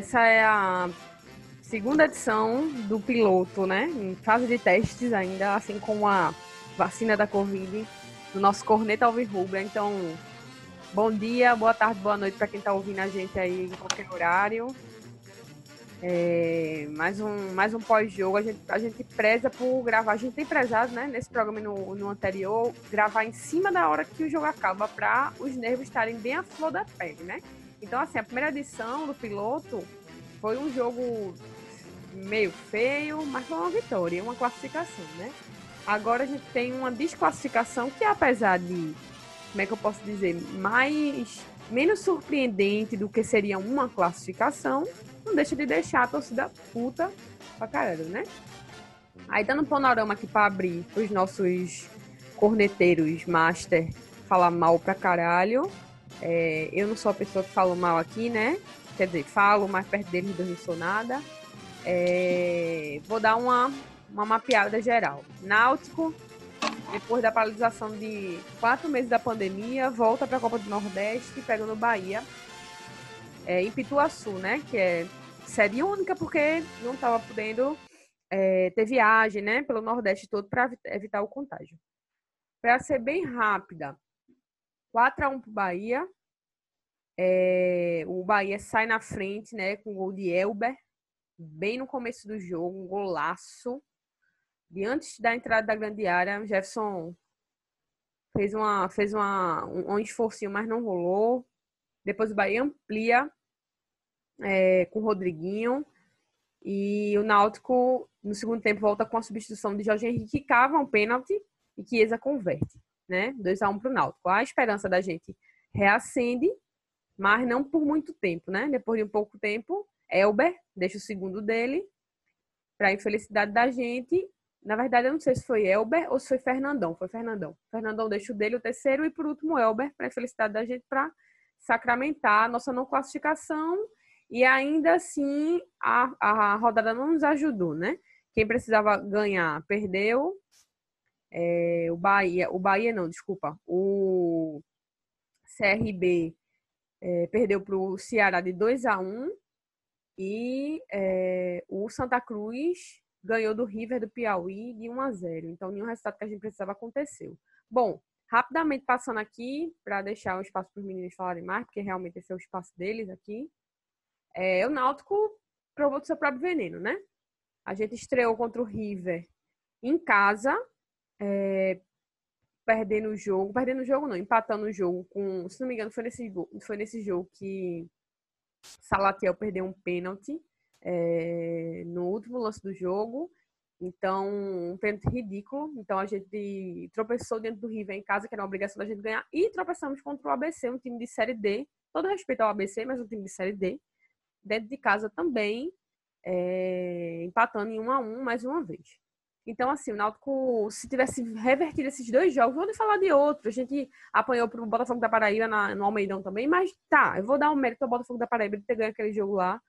Essa é a segunda edição do piloto, né? Em fase de testes ainda, assim como a vacina da Covid, do nosso corneta Alvirrubra. Então, bom dia, boa tarde, boa noite para quem está ouvindo a gente aí em qualquer horário. É, mais um, mais um pós-jogo. A gente, a gente preza por gravar. A gente tem prezado, né, nesse programa e no, no anterior, gravar em cima da hora que o jogo acaba, para os nervos estarem bem à flor da pele, né? Então, assim, a primeira edição do piloto foi um jogo meio feio, mas foi uma vitória, uma classificação, né? Agora a gente tem uma desclassificação que, apesar de, como é que eu posso dizer, mais menos surpreendente do que seria uma classificação, não deixa de deixar a torcida puta pra caralho, né? Aí dando um panorama aqui pra abrir os nossos corneteiros master falar mal pra caralho. É, eu não sou a pessoa que fala mal aqui, né? Quer dizer, falo, mais perto deles não sou nada. É, vou dar uma, uma mapeada geral. Náutico, depois da paralisação de quatro meses da pandemia, volta para a Copa do Nordeste, pegando Bahia. É, em Pituaçu, né? Que é série única porque não estava podendo é, ter viagem, né? Pelo Nordeste todo para evitar o contágio. Para ser bem rápida, 4 a 1 para o Bahia. É, o Bahia sai na frente, né? Com o gol de Elber bem no começo do jogo, um golaço. E antes da entrada da grande área, Jefferson fez, uma, fez uma, um, um esforcinho, mas não rolou. Depois o Bahia amplia é, com o Rodriguinho. E o Náutico, no segundo tempo, volta com a substituição de Jorge Henrique, que cava um pênalti e que Chiesa converte. Né? 2x1 para o Náutico. A esperança da gente reacende, mas não por muito tempo. Né? Depois de um pouco tempo, Elber deixa o segundo dele, para infelicidade da gente. Na verdade, eu não sei se foi Elber ou se foi Fernandão. Foi Fernandão. Fernandão deixa o dele, o terceiro, e por último, Elber, para infelicidade da gente, para sacramentar a nossa não classificação. E ainda assim, a, a rodada não nos ajudou, né? Quem precisava ganhar perdeu. É, o Bahia, o Bahia não, desculpa, o CRB é, perdeu para o Ceará de 2 a 1 e é, o Santa Cruz ganhou do River do Piauí de 1 a 0. Então, nenhum resultado que a gente precisava aconteceu. Bom, rapidamente passando aqui, para deixar o espaço para os meninos falarem mais, porque realmente esse é o espaço deles aqui. É, o Náutico provou do seu próprio veneno, né? A gente estreou contra o River em casa, é, perdendo o jogo, perdendo o jogo não, empatando o jogo com, se não me engano, foi nesse, foi nesse jogo que Salatiel perdeu um pênalti é, no último lance do jogo. Então, um pênalti ridículo. Então, a gente tropeçou dentro do River em casa, que era uma obrigação da gente ganhar. E tropeçamos contra o ABC, um time de Série D. Todo respeito ao ABC, mas um time de Série D. Dentro de casa também, é, empatando em 1 a 1 mais uma vez. Então, assim, o Náutico, se tivesse revertido esses dois jogos, vou nem falar de outro. A gente apanhou pro Botafogo da Paraíba na, no Almeidão também, mas tá, eu vou dar um mérito ao Botafogo da Paraíba de ter ganho aquele jogo lá,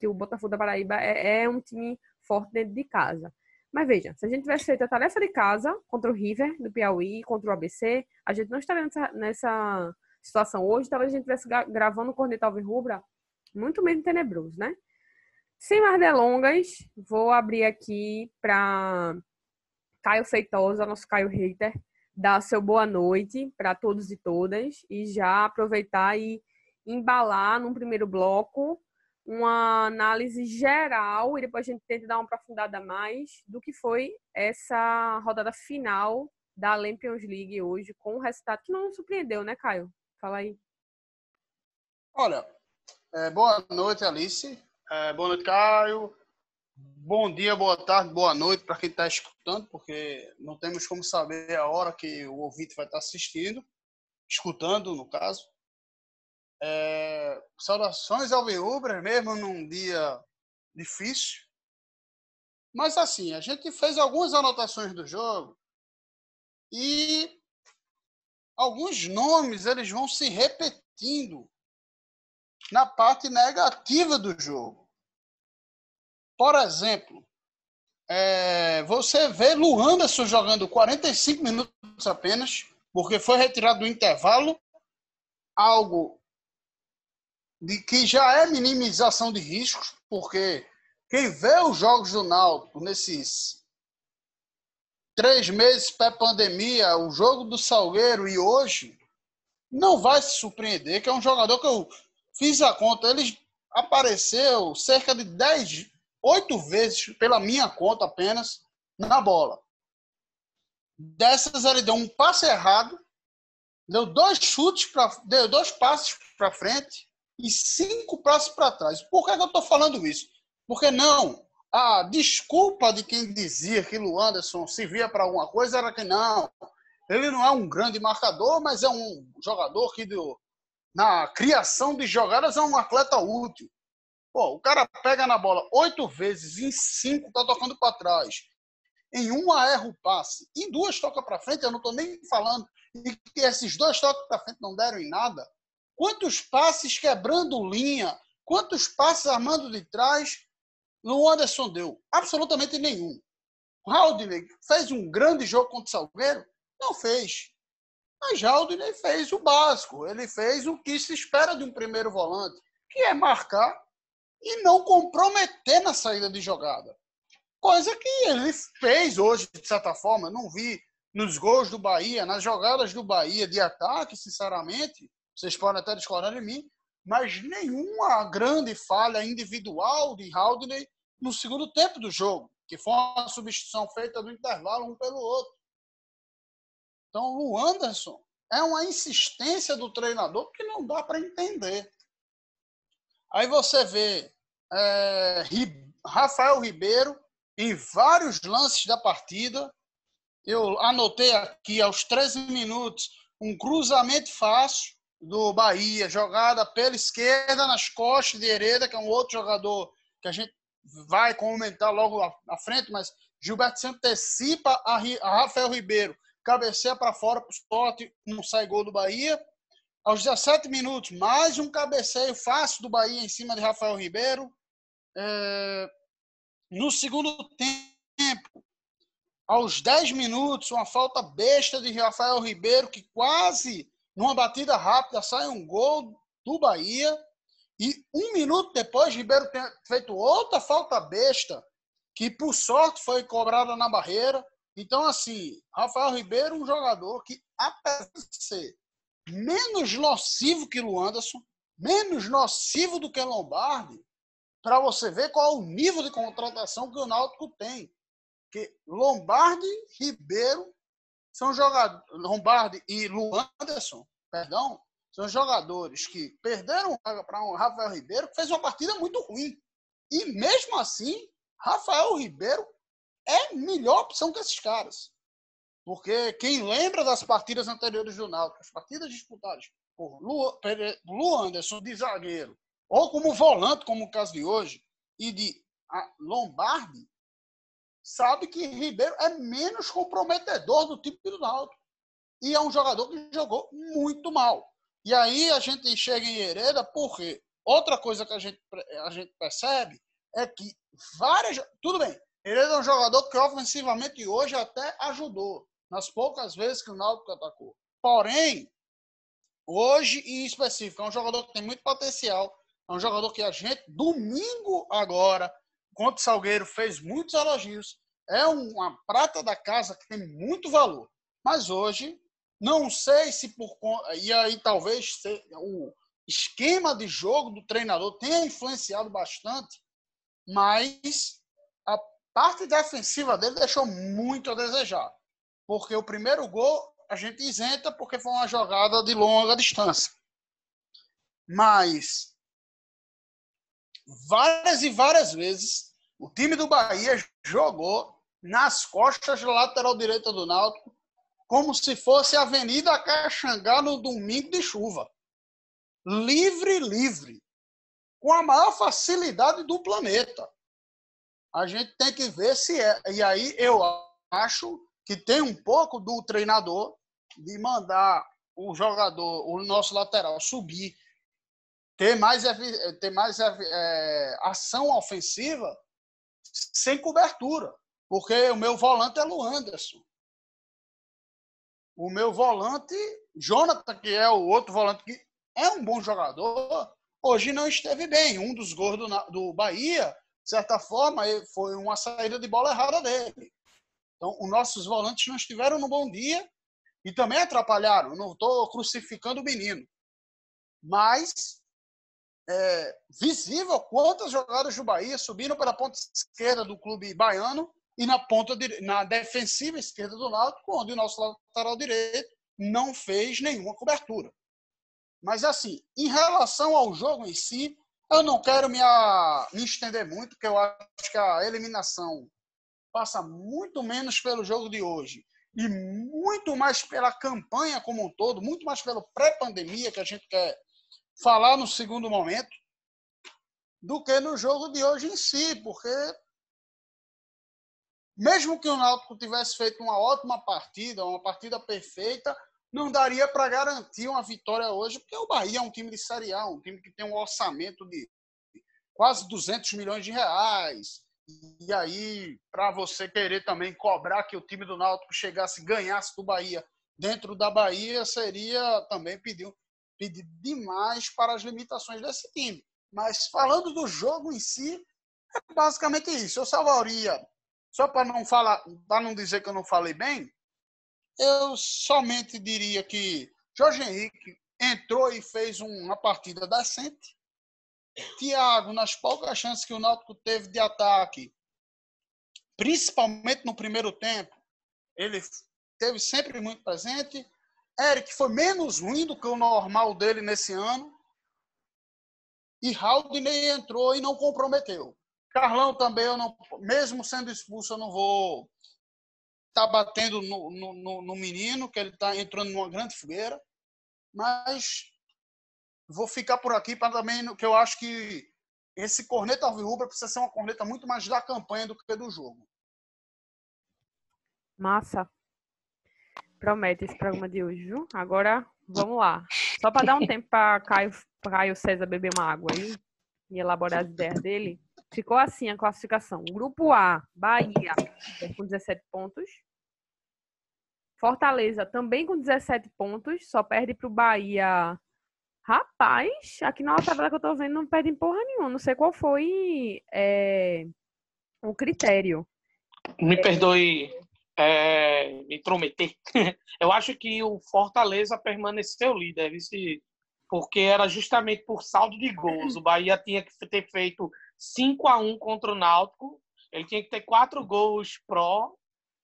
que o Botafogo da Paraíba é, é um time forte dentro de casa. Mas veja, se a gente tivesse feito a tarefa de casa contra o River do Piauí, contra o ABC, a gente não estaria nessa, nessa situação hoje. Talvez a gente estivesse gravando o Corneta Rubra muito menos tenebroso, né? Sem mais delongas, vou abrir aqui para Caio Feitosa, nosso Caio Hater, dar seu boa noite para todos e todas e já aproveitar e embalar num primeiro bloco uma análise geral e depois a gente tenta dar uma aprofundada mais do que foi essa rodada final da Champions League hoje com o resultado que não surpreendeu, né, Caio? Fala aí. Olha, é, boa noite, Alice. É, boa noite, Caio. Bom dia, boa tarde, boa noite para quem está escutando, porque não temos como saber a hora que o ouvinte vai estar tá assistindo, escutando, no caso. É, saudações ao Viúbras, mesmo num dia difícil. Mas, assim, a gente fez algumas anotações do jogo e alguns nomes eles vão se repetindo na parte negativa do jogo. Por exemplo, é, você vê Luanderson jogando 45 minutos apenas, porque foi retirado do intervalo, algo de que já é minimização de riscos, porque quem vê os jogos do Náutico nesses três meses pré-pandemia, o jogo do Salgueiro e hoje, não vai se surpreender que é um jogador que eu fiz a conta, ele apareceu cerca de 10, 8 vezes pela minha conta apenas na bola. Dessas ele deu um passe errado, deu dois chutes para, deu dois passes para frente e cinco passos para trás. Por que, que eu estou falando isso? Porque não a desculpa de quem dizia que o Anderson servia para alguma coisa era que não. Ele não é um grande marcador, mas é um jogador que deu, na criação de jogadas é um atleta útil. Pô, o cara pega na bola oito vezes, em cinco tá tocando para trás. Em uma erra o passe, em duas toca para frente, eu não estou nem falando e que esses dois toques para frente não deram em nada. Quantos passes quebrando linha, quantos passes armando de trás no Anderson deu? Absolutamente nenhum. O Haldner fez um grande jogo contra o Salgueiro? Não fez. Mas Haldner fez o básico. Ele fez o que se espera de um primeiro volante, que é marcar e não comprometer na saída de jogada. Coisa que ele fez hoje, de certa forma. Não vi nos gols do Bahia, nas jogadas do Bahia de ataque, sinceramente. Vocês podem até discordar de mim, mas nenhuma grande falha individual de Haldner no segundo tempo do jogo, que foi uma substituição feita no intervalo um pelo outro. Então, o Anderson é uma insistência do treinador que não dá para entender. Aí você vê é, Rafael Ribeiro em vários lances da partida. Eu anotei aqui aos 13 minutos um cruzamento fácil do Bahia, jogada pela esquerda nas costas de Hereda, que é um outro jogador que a gente vai comentar logo à frente, mas Gilberto se antecipa a, Rafael Ribeiro, cabeceia para fora para o esporte, não sai gol do Bahia. Aos 17 minutos, mais um cabeceio fácil do Bahia em cima de Rafael Ribeiro. É... No segundo tempo, aos 10 minutos, uma falta besta de Rafael Ribeiro, que quase, numa batida rápida, sai um gol do Bahia. E um minuto depois, Ribeiro tem feito outra falta besta, que por sorte foi cobrada na barreira. Então, assim, Rafael Ribeiro, um jogador que, apesar de ser menos nocivo que o Anderson, menos nocivo do que Lombardi, para você ver qual é o nível de contratação que o Náutico tem. Que Lombardi, Ribeiro são jogadores, Lombardi e Luanderson, perdão, são jogadores que perderam para um Rafael Ribeiro, que fez uma partida muito ruim. E mesmo assim, Rafael Ribeiro é melhor opção que esses caras. Porque quem lembra das partidas anteriores do Náutico, as partidas disputadas por Lu, Lu Anderson de zagueiro, ou como volante, como o caso de hoje, e de Lombardi, sabe que Ribeiro é menos comprometedor do tipo do Náutico. E é um jogador que jogou muito mal. E aí a gente chega em Hereda, porque outra coisa que a gente, a gente percebe é que várias. Tudo bem, Hereda é um jogador que ofensivamente hoje até ajudou, nas poucas vezes que o Náutico atacou. Porém, hoje em específico, é um jogador que tem muito potencial, é um jogador que a gente, domingo agora, contra o Salgueiro, fez muitos elogios. É uma prata da casa que tem muito valor. Mas hoje não sei se por e aí talvez o esquema de jogo do treinador tenha influenciado bastante, mas a parte defensiva dele deixou muito a desejar. Porque o primeiro gol a gente isenta porque foi uma jogada de longa distância. Mas várias e várias vezes o time do Bahia jogou nas costas da lateral direita do Náutico como se fosse a Avenida Caxangá no domingo de chuva. Livre, livre. Com a maior facilidade do planeta. A gente tem que ver se é. E aí eu acho que tem um pouco do treinador de mandar o jogador, o nosso lateral, subir, ter mais, ter mais é, ação ofensiva sem cobertura. Porque o meu volante é o Anderson o meu volante, Jonathan, que é o outro volante que é um bom jogador, hoje não esteve bem. Um dos gols do, do Bahia, de certa forma, foi uma saída de bola errada dele. Então, os nossos volantes não estiveram no bom dia e também atrapalharam. Não estou crucificando o menino. Mas é, visível quantas jogadas do Bahia subiram pela ponta esquerda do clube baiano e na ponta na defensiva esquerda do Náutico, onde o nosso lateral direito não fez nenhuma cobertura. Mas assim, em relação ao jogo em si, eu não quero me, a, me estender muito, porque eu acho que a eliminação passa muito menos pelo jogo de hoje. E muito mais pela campanha como um todo, muito mais pelo pré-pandemia que a gente quer falar no segundo momento, do que no jogo de hoje em si, porque mesmo que o Náutico tivesse feito uma ótima partida, uma partida perfeita, não daria para garantir uma vitória hoje, porque o Bahia é um time de Série A, um time que tem um orçamento de quase 200 milhões de reais. E aí, para você querer também cobrar que o time do Náutico chegasse, ganhasse do Bahia dentro da Bahia, seria também pedir, pedir demais para as limitações desse time. Mas falando do jogo em si, é basicamente isso. Eu salvaria, só para não falar, para não dizer que eu não falei bem, eu somente diria que Jorge Henrique entrou e fez uma partida decente. Thiago, nas poucas chances que o Náutico teve de ataque, principalmente no primeiro tempo, ele teve sempre muito presente. Eric foi menos ruim do que o normal dele nesse ano. E Haldney entrou e não comprometeu. Carlão também, eu não, mesmo sendo expulso, eu não vou está batendo no, no, no, menino, que ele está entrando numa grande fogueira. Mas vou ficar por aqui para também, que eu acho que esse corneta alvirrubra precisa ser uma corneta muito mais da campanha do que do jogo. Massa. Promete esse programa de hoje, viu? Agora, vamos lá. Só para dar um tempo para Caio, Caio César beber uma água aí e elaborar as ideias dele. Ficou assim a classificação. Grupo A, Bahia, com 17 pontos. Fortaleza também com 17 pontos, só perde para o Bahia. Rapaz, aqui na tabela que eu tô vendo não perde em porra nenhuma. Não sei qual foi é, o critério. Me é... perdoe é, me intrometer. eu acho que o Fortaleza permaneceu líder, porque era justamente por saldo de gols. O Bahia tinha que ter feito 5 a 1 contra o Náutico. Ele tinha que ter quatro gols pró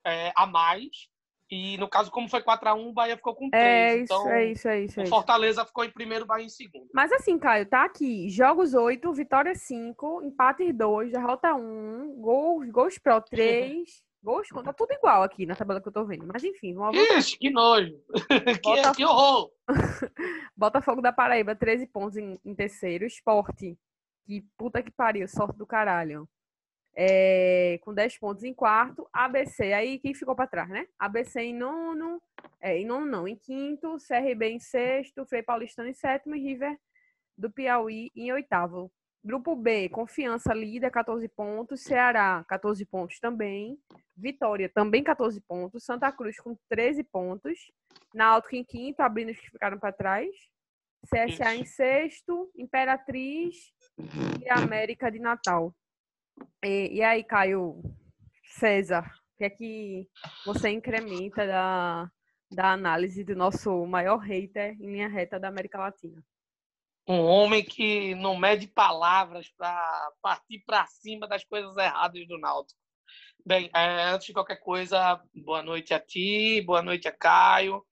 é, a mais e no caso, como foi 4x1, o Bahia ficou com 3. É isso, então, é isso, é isso. É o Fortaleza ficou em primeiro, o Bahia em segundo. Mas assim, Caio, tá aqui. Jogos 8, vitória 5, empate 2, derrota 1, gols, gols pro 3. Gols, tá tudo igual aqui na tabela que eu tô vendo. Mas enfim, vamos Ixi, que nojo. que, que horror. Botafogo da Paraíba, 13 pontos em, em terceiro. Esporte, que puta que pariu, sorte do caralho é, com 10 pontos em quarto. ABC, aí quem ficou para trás, né? ABC em nono, é, em nono não, em quinto, CRB em sexto, Frei Paulistano em sétimo e River do Piauí em oitavo. Grupo B, Confiança líder, 14 pontos. Ceará, 14 pontos também. Vitória, também 14 pontos. Santa Cruz com 13 pontos. Náutico em quinto, abrindo os que ficaram para trás. CSA em sexto. Imperatriz e América de Natal. E, e aí, Caio César, o que é que você incrementa da, da análise do nosso maior hater em linha reta da América Latina? Um homem que não mede palavras para partir para cima das coisas erradas do Náutico. Bem, é, antes de qualquer coisa, boa noite a ti, boa noite a Caio,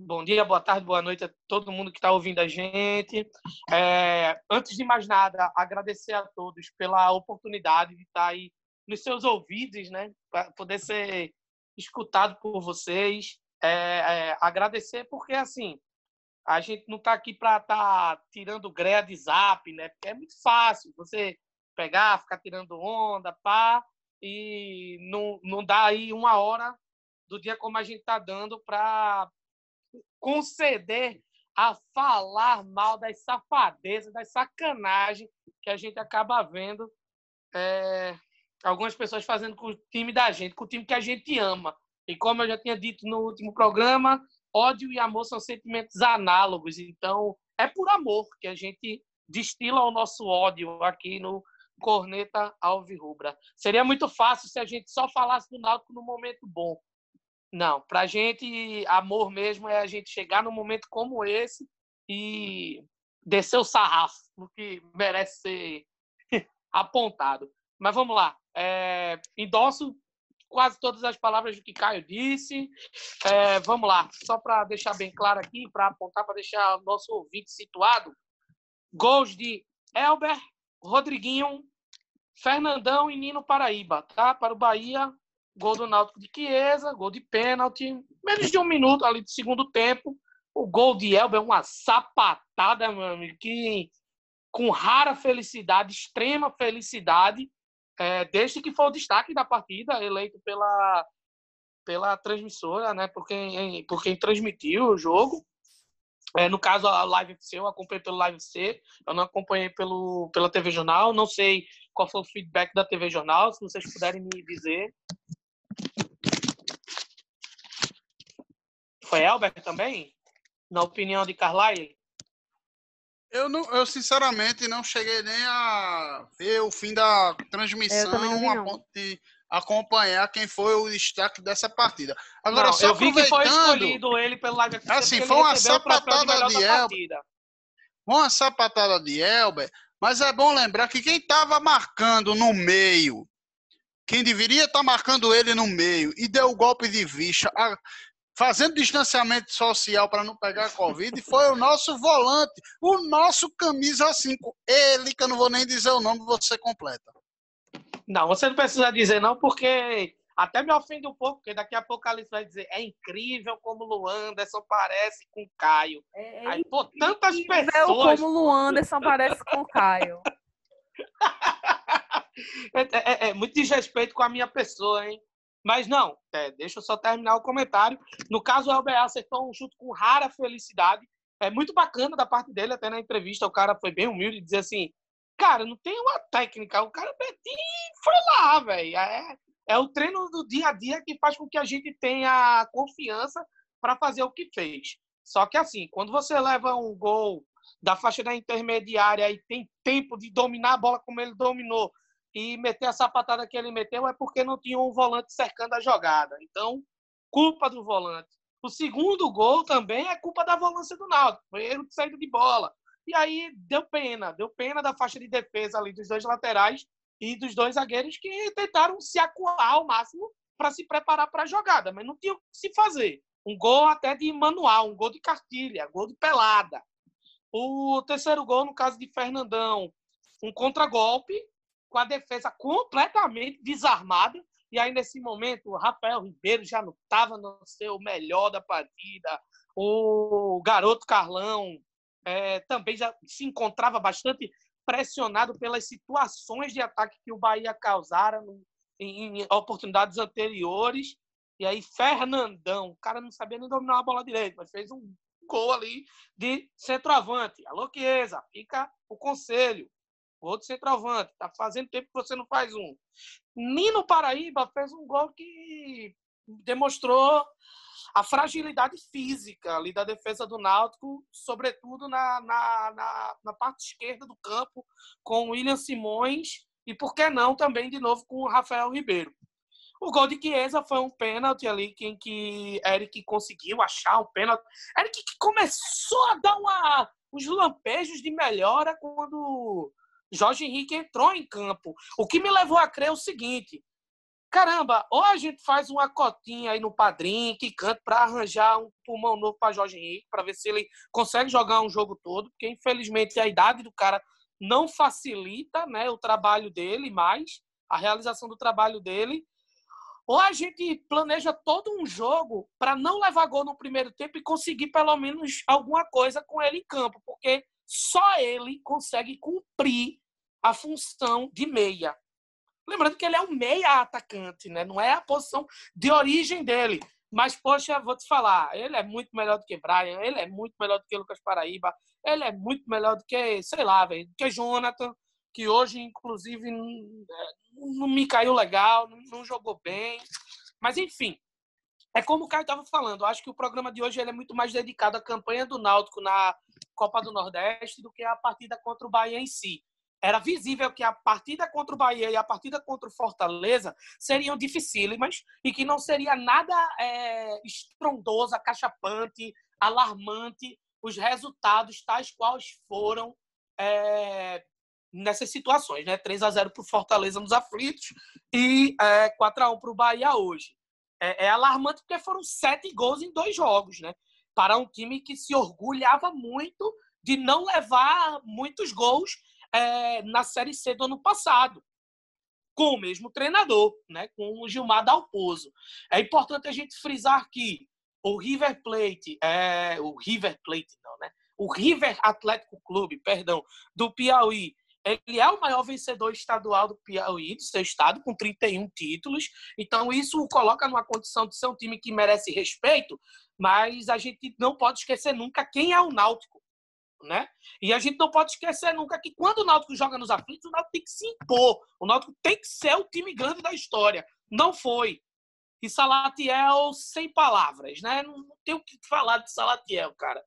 bom dia, boa tarde, boa noite a todo mundo que está ouvindo a gente. É, antes de mais nada, agradecer a todos pela oportunidade de estar tá aí nos seus ouvidos, né, para poder ser escutado por vocês. É, é, agradecer porque, assim, a gente não está aqui para estar tá tirando greia de zap, né, porque é muito fácil você pegar, ficar tirando onda, pá, e não, não dá aí uma hora do dia como a gente está dando para conceder a falar mal das safadezas, das sacanagens que a gente acaba vendo é, algumas pessoas fazendo com o time da gente, com o time que a gente ama. E como eu já tinha dito no último programa, ódio e amor são sentimentos análogos. Então, é por amor que a gente destila o nosso ódio aqui no Corneta Alvirrubra. Seria muito fácil se a gente só falasse do Náutico no momento bom. Não, pra gente, amor mesmo é a gente chegar num momento como esse e descer o sarrafo no que merece ser apontado. Mas vamos lá. É, endosso quase todas as palavras que Caio disse. É, vamos lá, só para deixar bem claro aqui, para apontar, para deixar o nosso ouvinte situado. Gols de Elber, Rodriguinho, Fernandão e Nino Paraíba, tá? Para o Bahia, gol do Náutico de Chiesa, gol de pênalti, menos de um minuto ali do segundo tempo. O gol de Elber é uma sapatada, meu amigo, que com rara felicidade, extrema felicidade, é, desde que foi o destaque da partida, eleito pela, pela transmissora, né, por, quem, por quem transmitiu o jogo. É, no caso, a Live FC, eu acompanhei pelo Live FC, eu não acompanhei pelo, pela TV Jornal, não sei qual foi o feedback da TV Jornal, se vocês puderem me dizer. Foi Elber também? Na opinião de Carlyle? Eu, não, eu sinceramente não cheguei nem a ver o fim da transmissão a ponto de acompanhar quem foi o destaque dessa partida. Agora, não, só eu vi que foi escolhido ele pelo Live FC, Assim, foi uma sapatada de, de Elber. Uma sapatada de Elber, mas é bom lembrar que quem estava marcando no meio, quem deveria estar tá marcando ele no meio e deu o golpe de vista, fazendo distanciamento social para não pegar a Covid, foi o nosso volante, o nosso camisa 5. Ele, que eu não vou nem dizer o nome, você completa. Não, você não precisa dizer não, porque até me ofende um pouco, porque daqui a pouco a Alice vai dizer é incrível como o Luanderson parece com o Caio. É, é Aí, pô, tantas pessoas... como o Luanderson parece com o Caio. é, é, é, muito desrespeito com a minha pessoa, hein? Mas não, é, deixa eu só terminar o comentário. No caso, o LBA acertou um chute com rara felicidade. É muito bacana da parte dele, até na entrevista o cara foi bem humilde e dizer assim: cara, não tem uma técnica, o cara foi lá, velho. É, é o treino do dia a dia que faz com que a gente tenha confiança para fazer o que fez. Só que assim, quando você leva um gol da faixa da intermediária e tem tempo de dominar a bola como ele dominou, e meter a sapatada que ele meteu é porque não tinha um volante cercando a jogada. Então, culpa do volante. O segundo gol também é culpa da volância do foi erro de saída de bola. E aí deu pena, deu pena da faixa de defesa ali dos dois laterais e dos dois zagueiros que tentaram se acuar ao máximo para se preparar para a jogada, mas não tinha o que se fazer. Um gol até de manual, um gol de cartilha, gol de pelada. O terceiro gol, no caso de Fernandão, um contragolpe com a defesa completamente desarmada. E aí, nesse momento, o Rafael Ribeiro já não estava no seu melhor da partida. O garoto Carlão é, também já se encontrava bastante pressionado pelas situações de ataque que o Bahia causara em, em oportunidades anteriores. E aí, Fernandão, o cara não sabia nem dominar a bola direito, mas fez um gol ali de centroavante. Alô, Chiesa, fica o conselho outro centroavante. Tá fazendo tempo que você não faz um. Nino Paraíba fez um gol que demonstrou a fragilidade física ali da defesa do Náutico, sobretudo na, na, na, na parte esquerda do campo, com o William Simões e, por que não, também de novo com o Rafael Ribeiro. O gol de Chiesa foi um pênalti ali em que Eric conseguiu achar um pênalti. Eric que começou a dar uma, uns lampejos de melhora quando Jorge Henrique entrou em campo. O que me levou a crer é o seguinte: caramba, ou a gente faz uma cotinha aí no padrinho que canta para arranjar um pulmão novo para Jorge Henrique, para ver se ele consegue jogar um jogo todo, porque infelizmente a idade do cara não facilita né, o trabalho dele mais, a realização do trabalho dele. Ou a gente planeja todo um jogo para não levar gol no primeiro tempo e conseguir pelo menos alguma coisa com ele em campo, porque só ele consegue cumprir a função de meia. Lembrando que ele é um meia atacante, né? não é a posição de origem dele. Mas, poxa, vou te falar, ele é muito melhor do que Brian, ele é muito melhor do que Lucas Paraíba, ele é muito melhor do que, sei lá, do que Jonathan, que hoje, inclusive, não me caiu legal, não jogou bem. Mas, enfim, é como o Caio estava falando, acho que o programa de hoje é muito mais dedicado à campanha do Náutico na Copa do Nordeste do que a partida contra o Bahia em si. Era visível que a partida contra o Bahia e a partida contra o Fortaleza seriam dificílimas e que não seria nada é, estrondoso, acachapante, alarmante os resultados tais quais foram é, nessas situações, né? 3 a 0 para o Fortaleza nos aflitos e é, 4 a 1 para o Bahia hoje. É, é, alarmante porque foram sete gols em dois jogos, né? Para um time que se orgulhava muito de não levar muitos gols é, na Série C do ano passado, com o mesmo treinador, né? Com o Gilmar Dalpozo. É importante a gente frisar que o River Plate, é, o River Plate não, né? O River Atlético Clube, perdão, do Piauí, ele é o maior vencedor estadual do Piauí, do seu estado, com 31 títulos. Então, isso o coloca numa condição de ser um time que merece respeito, mas a gente não pode esquecer nunca quem é o Náutico. Né? E a gente não pode esquecer nunca que quando o Náutico joga nos aflitos, o Náutico tem que se impor. O Náutico tem que ser o time grande da história. Não foi. E Salatiel, sem palavras, né? Não, não tem o que falar de Salatiel, cara.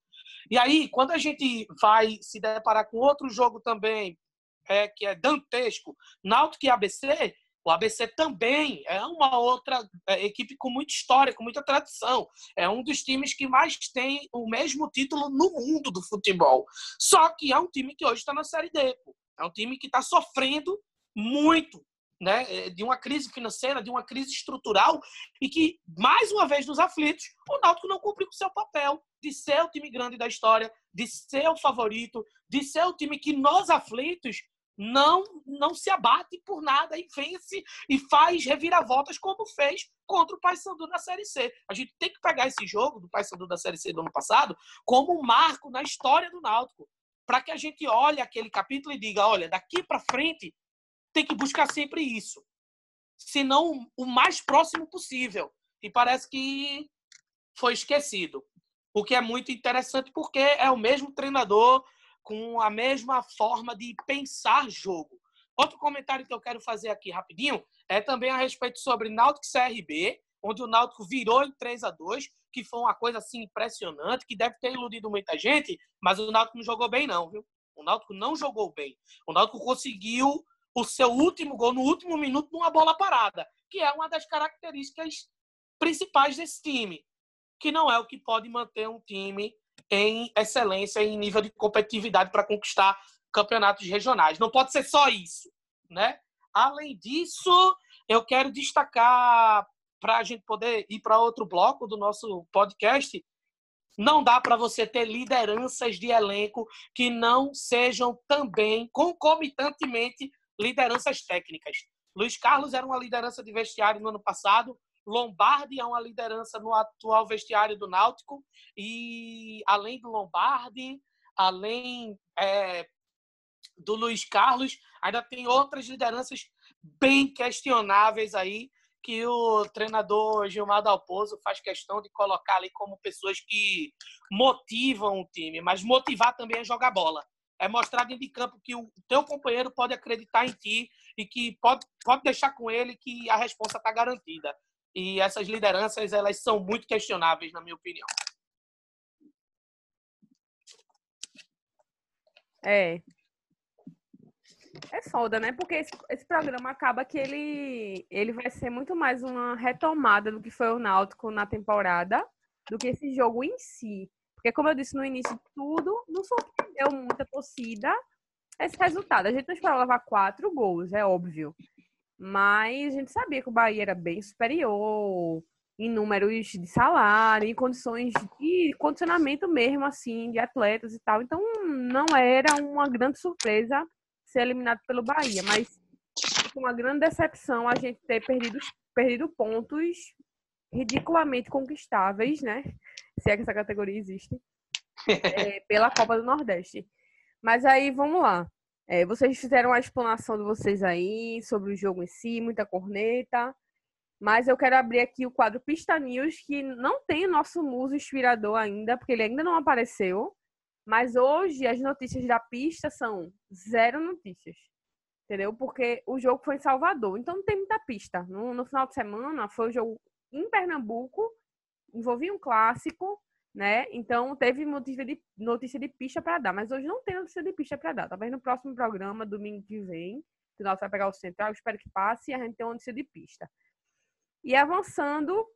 E aí, quando a gente vai se deparar com outro jogo também, é, que é dantesco, Náutico e ABC, o ABC também é uma outra é, equipe com muita história, com muita tradição. É um dos times que mais tem o mesmo título no mundo do futebol. Só que é um time que hoje está na Série D. Pô. É um time que está sofrendo muito né, é, de uma crise financeira, de uma crise estrutural e que, mais uma vez, nos aflitos, o Náutico não cumpriu com seu papel de ser o time grande da história, de ser o favorito, de ser o time que nos aflitos não não se abate por nada e vence e faz reviravoltas como fez contra o Paysandu na Série C. A gente tem que pegar esse jogo do Paysandu da Série C do ano passado como um marco na história do Náutico, para que a gente olhe aquele capítulo e diga, olha, daqui para frente tem que buscar sempre isso. Se não o mais próximo possível. E parece que foi esquecido. O que é muito interessante porque é o mesmo treinador com a mesma forma de pensar jogo. Outro comentário que eu quero fazer aqui rapidinho é também a respeito sobre Náutico CRB, onde o Náutico virou em 3 a 2 que foi uma coisa assim impressionante, que deve ter iludido muita gente, mas o Náutico não jogou bem não, viu? O Náutico não jogou bem. O Náutico conseguiu o seu último gol no último minuto numa bola parada, que é uma das características principais desse time, que não é o que pode manter um time em excelência em nível de competitividade para conquistar campeonatos regionais. Não pode ser só isso, né? Além disso, eu quero destacar para a gente poder ir para outro bloco do nosso podcast. Não dá para você ter lideranças de elenco que não sejam também concomitantemente lideranças técnicas. Luiz Carlos era uma liderança de vestiário no ano passado, Lombardi é uma liderança no atual vestiário do Náutico e além do Lombardi, além é, do Luiz Carlos, ainda tem outras lideranças bem questionáveis aí que o treinador Gilmar Dalpozo faz questão de colocar ali como pessoas que motivam o time, mas motivar também é jogar bola. É mostrar dentro de campo que o teu companheiro pode acreditar em ti e que pode, pode deixar com ele que a resposta está garantida. E essas lideranças, elas são muito questionáveis, na minha opinião. É. É foda, né? Porque esse, esse, programa acaba que ele, ele vai ser muito mais uma retomada do que foi o Náutico na temporada do que esse jogo em si. Porque, como eu disse no início tudo, não surpreendeu muita torcida esse resultado. A gente não esperava levar quatro gols, é óbvio. Mas a gente sabia que o Bahia era bem superior em números de salário, em condições de condicionamento mesmo, assim, de atletas e tal. Então, não era uma grande surpresa ser eliminado pelo Bahia, mas uma grande decepção a gente ter perdido, perdido pontos ridiculamente conquistáveis, né? Se é que essa categoria existe, é, pela Copa do Nordeste. Mas aí, vamos lá. É, vocês fizeram a explanação de vocês aí sobre o jogo em si, muita corneta. Mas eu quero abrir aqui o quadro Pista News, que não tem o nosso muso inspirador ainda, porque ele ainda não apareceu. Mas hoje as notícias da pista são zero notícias. Entendeu? Porque o jogo foi em Salvador, então não tem muita pista. No, no final de semana foi o um jogo em Pernambuco, envolvia um clássico, né? Então teve notícia de, notícia de pista para dar, mas hoje não tem notícia de pista para dar. Talvez no próximo programa, domingo que vem, que nós vai pegar o central, espero que passe e a gente tenha uma notícia de pista. E avançando,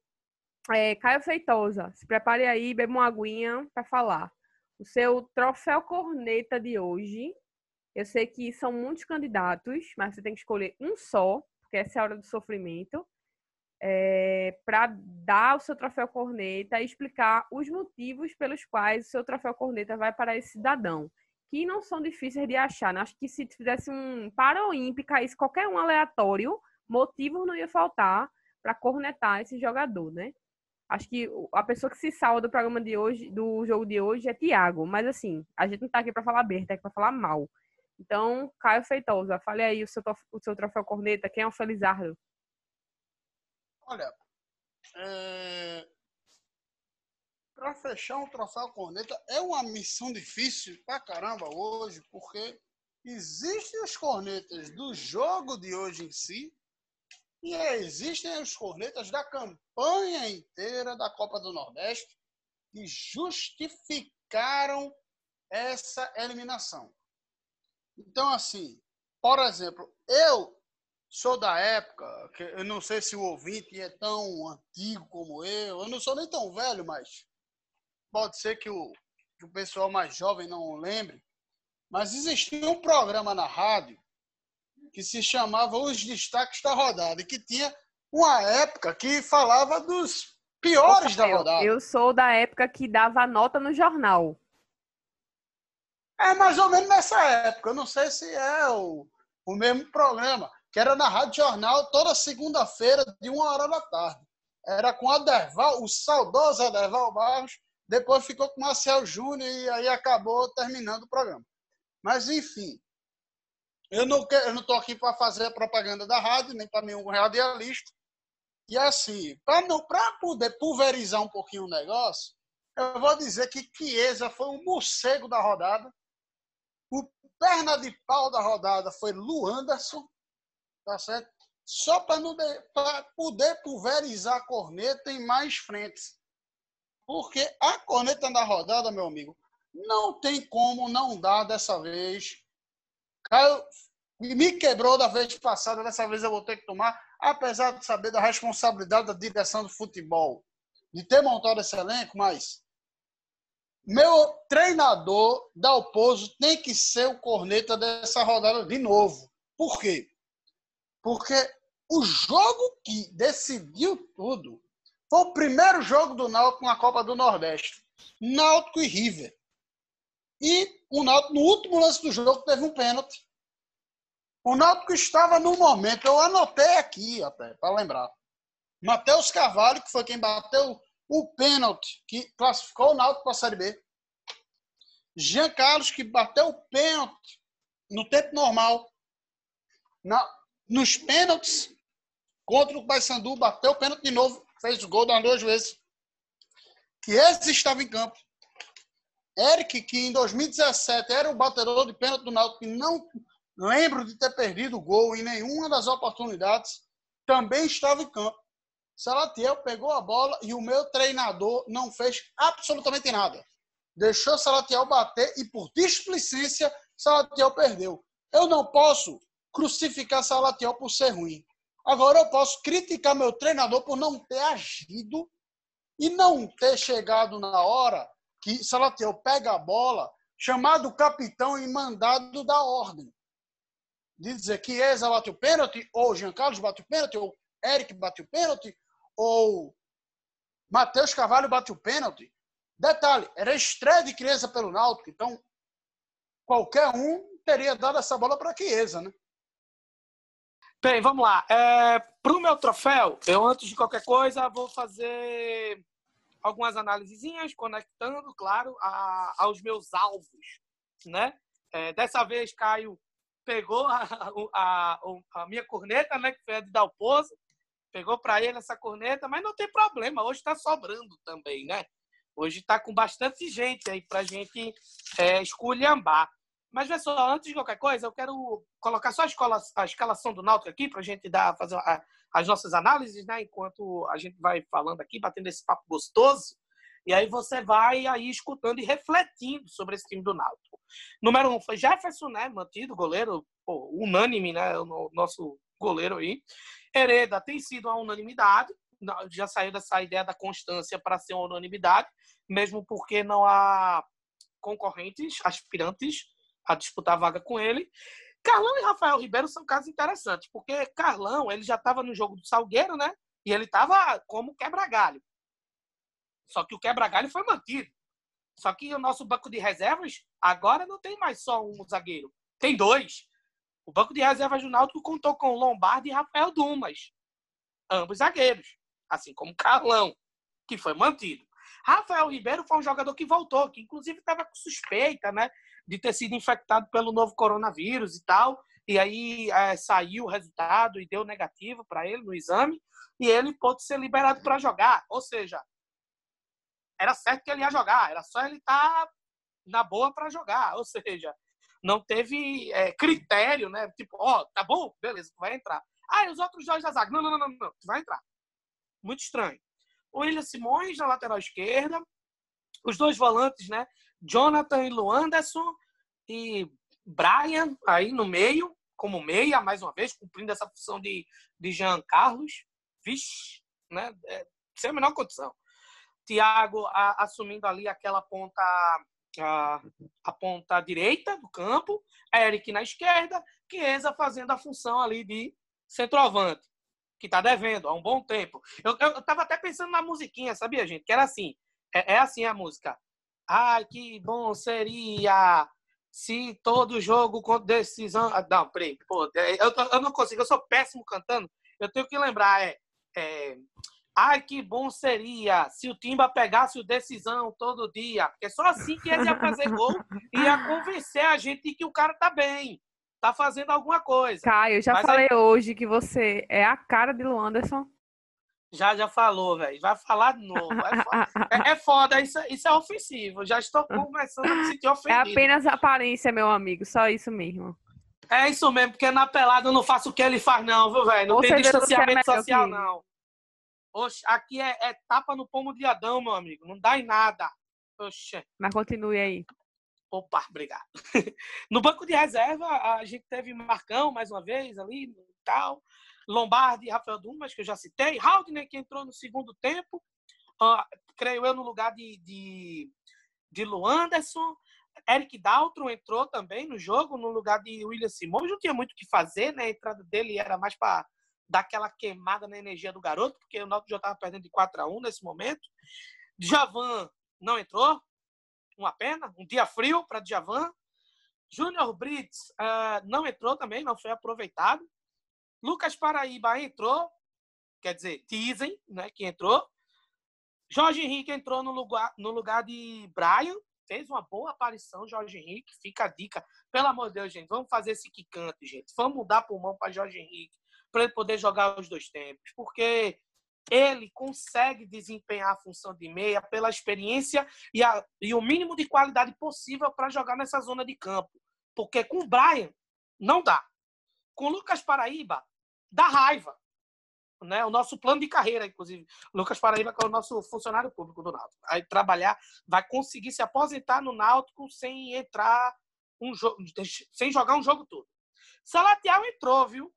é, Caio Feitosa, se prepare aí, beba uma aguinha para falar. O seu troféu corneta de hoje, eu sei que são muitos candidatos, mas você tem que escolher um só, porque essa é a hora do sofrimento é, para dar o seu troféu corneta e explicar os motivos pelos quais o seu troféu corneta vai para esse cidadão, que não são difíceis de achar. Né? Acho que se fizesse um para-olimpe, caísse qualquer um aleatório, motivo não ia faltar para cornetar esse jogador, né? Acho que a pessoa que se salva do programa de hoje, do jogo de hoje, é Thiago. Mas assim, a gente não tá aqui para falar bem, tá aqui para falar mal. Então, Caio Feitosa, fale aí o seu, o seu troféu corneta, quem é o Felizardo? Olha, é... para fechar um troféu corneta é uma missão difícil pra caramba hoje, porque existem os cornetas do jogo de hoje em si e existem os cornetas da campanha inteira da Copa do Nordeste que justificaram essa eliminação. Então, assim, por exemplo, eu sou da época, que eu não sei se o ouvinte é tão antigo como eu, eu não sou nem tão velho, mas pode ser que o, que o pessoal mais jovem não lembre, mas existia um programa na rádio que se chamava Os Destaques da Rodada, e que tinha uma época que falava dos piores Opa, da rodada. Eu sou da época que dava nota no jornal. É mais ou menos nessa época. Eu não sei se é o, o mesmo programa que era na Rádio Jornal toda segunda-feira, de uma hora da tarde. Era com Aderval, o saudoso Aderval Barros, depois ficou com Marcel Júnior e aí acabou terminando o programa. Mas, enfim, eu não estou aqui para fazer a propaganda da rádio, nem para nenhum radialista. E assim, para poder pulverizar um pouquinho o negócio, eu vou dizer que Chiesa foi um morcego da rodada. O perna de pau da rodada foi Lu Anderson tá certo? Só para poder pulverizar a corneta em mais frentes. Porque a corneta da rodada, meu amigo, não tem como não dar dessa vez. Caiu, me quebrou da vez passada, dessa vez eu vou ter que tomar, apesar de saber da responsabilidade da direção do futebol, de ter montado esse elenco, mas meu treinador Dalpozo tem que ser o corneta dessa rodada de novo. Por quê? Porque o jogo que decidiu tudo foi o primeiro jogo do Náutico na Copa do Nordeste. Náutico e River. E o Náutico, no último lance do jogo, teve um pênalti. O Náutico estava no momento, eu anotei aqui até, para lembrar. Matheus Carvalho, que foi quem bateu o pênalti que classificou o Náutico para a Série B. Jean Carlos, que bateu o pênalti no tempo normal. Na, nos pênaltis, contra o Paysandu, bateu o pênalti de novo, fez o gol das duas vezes. Que esse estava em campo. Eric, que em 2017 era o batedor de pênalti do Náutico, e não lembro de ter perdido o gol em nenhuma das oportunidades, também estava em campo. Salatiel pegou a bola e o meu treinador não fez absolutamente nada. Deixou Salatiel bater e, por displicência, Salatiel perdeu. Eu não posso crucificar Salatiel por ser ruim. Agora eu posso criticar meu treinador por não ter agido e não ter chegado na hora que Salatiel pega a bola, chamado capitão e mandado da ordem. De dizer que Eza bateu pênalti, ou Jean Carlos bateu pênalti, ou Eric bateu pênalti, ou Matheus Carvalho bateu pênalti. Detalhe, era estreia de criança pelo Náutico, então qualquer um teria dado essa bola para Chiesa, né? Bem, vamos lá. É, Para o meu troféu, eu antes de qualquer coisa vou fazer algumas análises, conectando, claro, a, aos meus alvos, né? É, dessa vez, Caio pegou a, a, a, minha corneta, né? Que foi a de Dalpozo, pegou para ele essa corneta, mas não tem problema, hoje está sobrando também, né? Hoje está com bastante gente aí para gente é, esculhambar. Mas, só, antes de qualquer coisa, eu quero colocar só a, escola, a escalação do Náutico aqui para a gente dar, fazer a, as nossas análises, né? Enquanto a gente vai falando aqui, batendo esse papo gostoso. E aí você vai aí escutando e refletindo sobre esse time do Náutico. Número um foi Jefferson, né? Mantido, goleiro pô, unânime, né? O nosso goleiro aí. Hereda tem sido uma unanimidade. Já saiu dessa ideia da constância para ser uma unanimidade, mesmo porque não há concorrentes, aspirantes a disputar a vaga com ele. Carlão e Rafael Ribeiro são casos interessantes, porque Carlão ele já estava no jogo do Salgueiro, né? E ele estava como quebra-galho. Só que o quebra-galho foi mantido. Só que o nosso banco de reservas agora não tem mais só um zagueiro. Tem dois. O banco de reservas do Náutico contou com Lombardi e Rafael Dumas. Ambos zagueiros. Assim como Carlão, que foi mantido. Rafael Ribeiro foi um jogador que voltou, que inclusive estava com suspeita, né? De ter sido infectado pelo novo coronavírus e tal. E aí é, saiu o resultado e deu negativo para ele no exame. E ele pôde ser liberado para jogar. Ou seja, era certo que ele ia jogar, era só ele estar tá na boa para jogar. Ou seja, não teve é, critério, né? Tipo, ó, oh, tá bom, beleza, tu vai entrar. Ah, e os outros dois da zaga. Não, não, não, não, não, tu vai entrar. Muito estranho. O William Simões na lateral esquerda, os dois volantes, né? Jonathan e Luanderson e Brian aí no meio, como meia, mais uma vez, cumprindo essa função de, de Jean Carlos. Vixe, né? É, sem a menor condição. Thiago a, assumindo ali aquela ponta a, a, ponta direita do campo, Eric na esquerda, Chiesa fazendo a função ali de centroavante, que está devendo há um bom tempo. Eu, eu, eu tava até pensando na musiquinha, sabia, gente? Que era assim, é, é assim a música. Ai, que bom seria se todo jogo com decisão... Ah, não, peraí, pô, é, eu, eu não consigo, eu sou péssimo cantando, eu tenho que lembrar, é... é Ai, que bom seria se o Timba pegasse o decisão todo dia. Porque é só assim que ele ia fazer gol e ia convencer a gente de que o cara tá bem. Tá fazendo alguma coisa. Caio, eu já Mas falei aí... hoje que você é a cara de Luanderson. Já, já falou, velho. Vai falar de novo. É foda, é, é foda. Isso, isso é ofensivo. Já estou começando a me sentir ofendido. É apenas aparência, meu amigo. Só isso mesmo. É isso mesmo, porque na pelada eu não faço o que ele faz, não, viu, velho? Não Ou tem distanciamento social, não. Oxe, aqui é, é, tapa no pomo de Adão, meu amigo. Não dá em nada. Oxe. Mas continue aí. Opa, obrigado. no banco de reserva, a gente teve Marcão, mais uma vez, ali e tal. Lombardi e Rafael Dumas, que eu já citei. Haldner, que entrou no segundo tempo. Uh, creio eu, no lugar de, de, de. Eric Daltron entrou também no jogo, no lugar de William Simões. Não tinha muito o que fazer, né? A entrada dele era mais para dar aquela queimada na energia do garoto, porque o Náutico já estava perdendo de 4 a 1 nesse momento. Djavan não entrou, uma pena, um dia frio para Djavan. Júnior Brits uh, não entrou também, não foi aproveitado. Lucas Paraíba entrou, quer dizer, dizem né, que entrou. Jorge Henrique entrou no lugar, no lugar de Brian, fez uma boa aparição, Jorge Henrique. Fica a dica. Pelo amor de Deus, gente, vamos fazer esse quicante, gente. Vamos dar pulmão para Jorge Henrique para ele poder jogar os dois tempos, porque ele consegue desempenhar a função de meia pela experiência e, a, e o mínimo de qualidade possível para jogar nessa zona de campo. Porque com o Brian, não dá. Com o Lucas Paraíba, dá raiva. Né? O nosso plano de carreira, inclusive. Lucas Paraíba, que é o nosso funcionário público do Náutico. Vai trabalhar, vai conseguir se aposentar no Náutico sem entrar um jogo, sem jogar um jogo todo. Salatiel entrou, viu?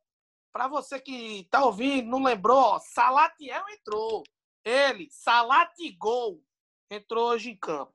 Para você que tá ouvindo, não lembrou, Salatiel entrou. Ele, Salatigol, entrou hoje em campo.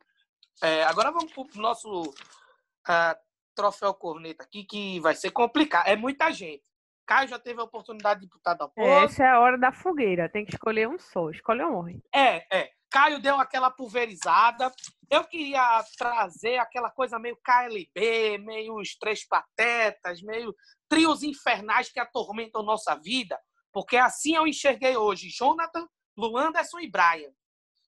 É, agora vamos para o nosso uh, troféu corneta aqui, que vai ser complicado. É muita gente. Caio já teve a oportunidade de disputar da posse. Essa é a hora da fogueira. Tem que escolher um só. Escolhe um homem. É, é. Caio deu aquela pulverizada. Eu queria trazer aquela coisa meio KLB, meio os Três Patetas, meio trios infernais que atormentam nossa vida, porque assim eu enxerguei hoje Jonathan, Luanderson e Brian.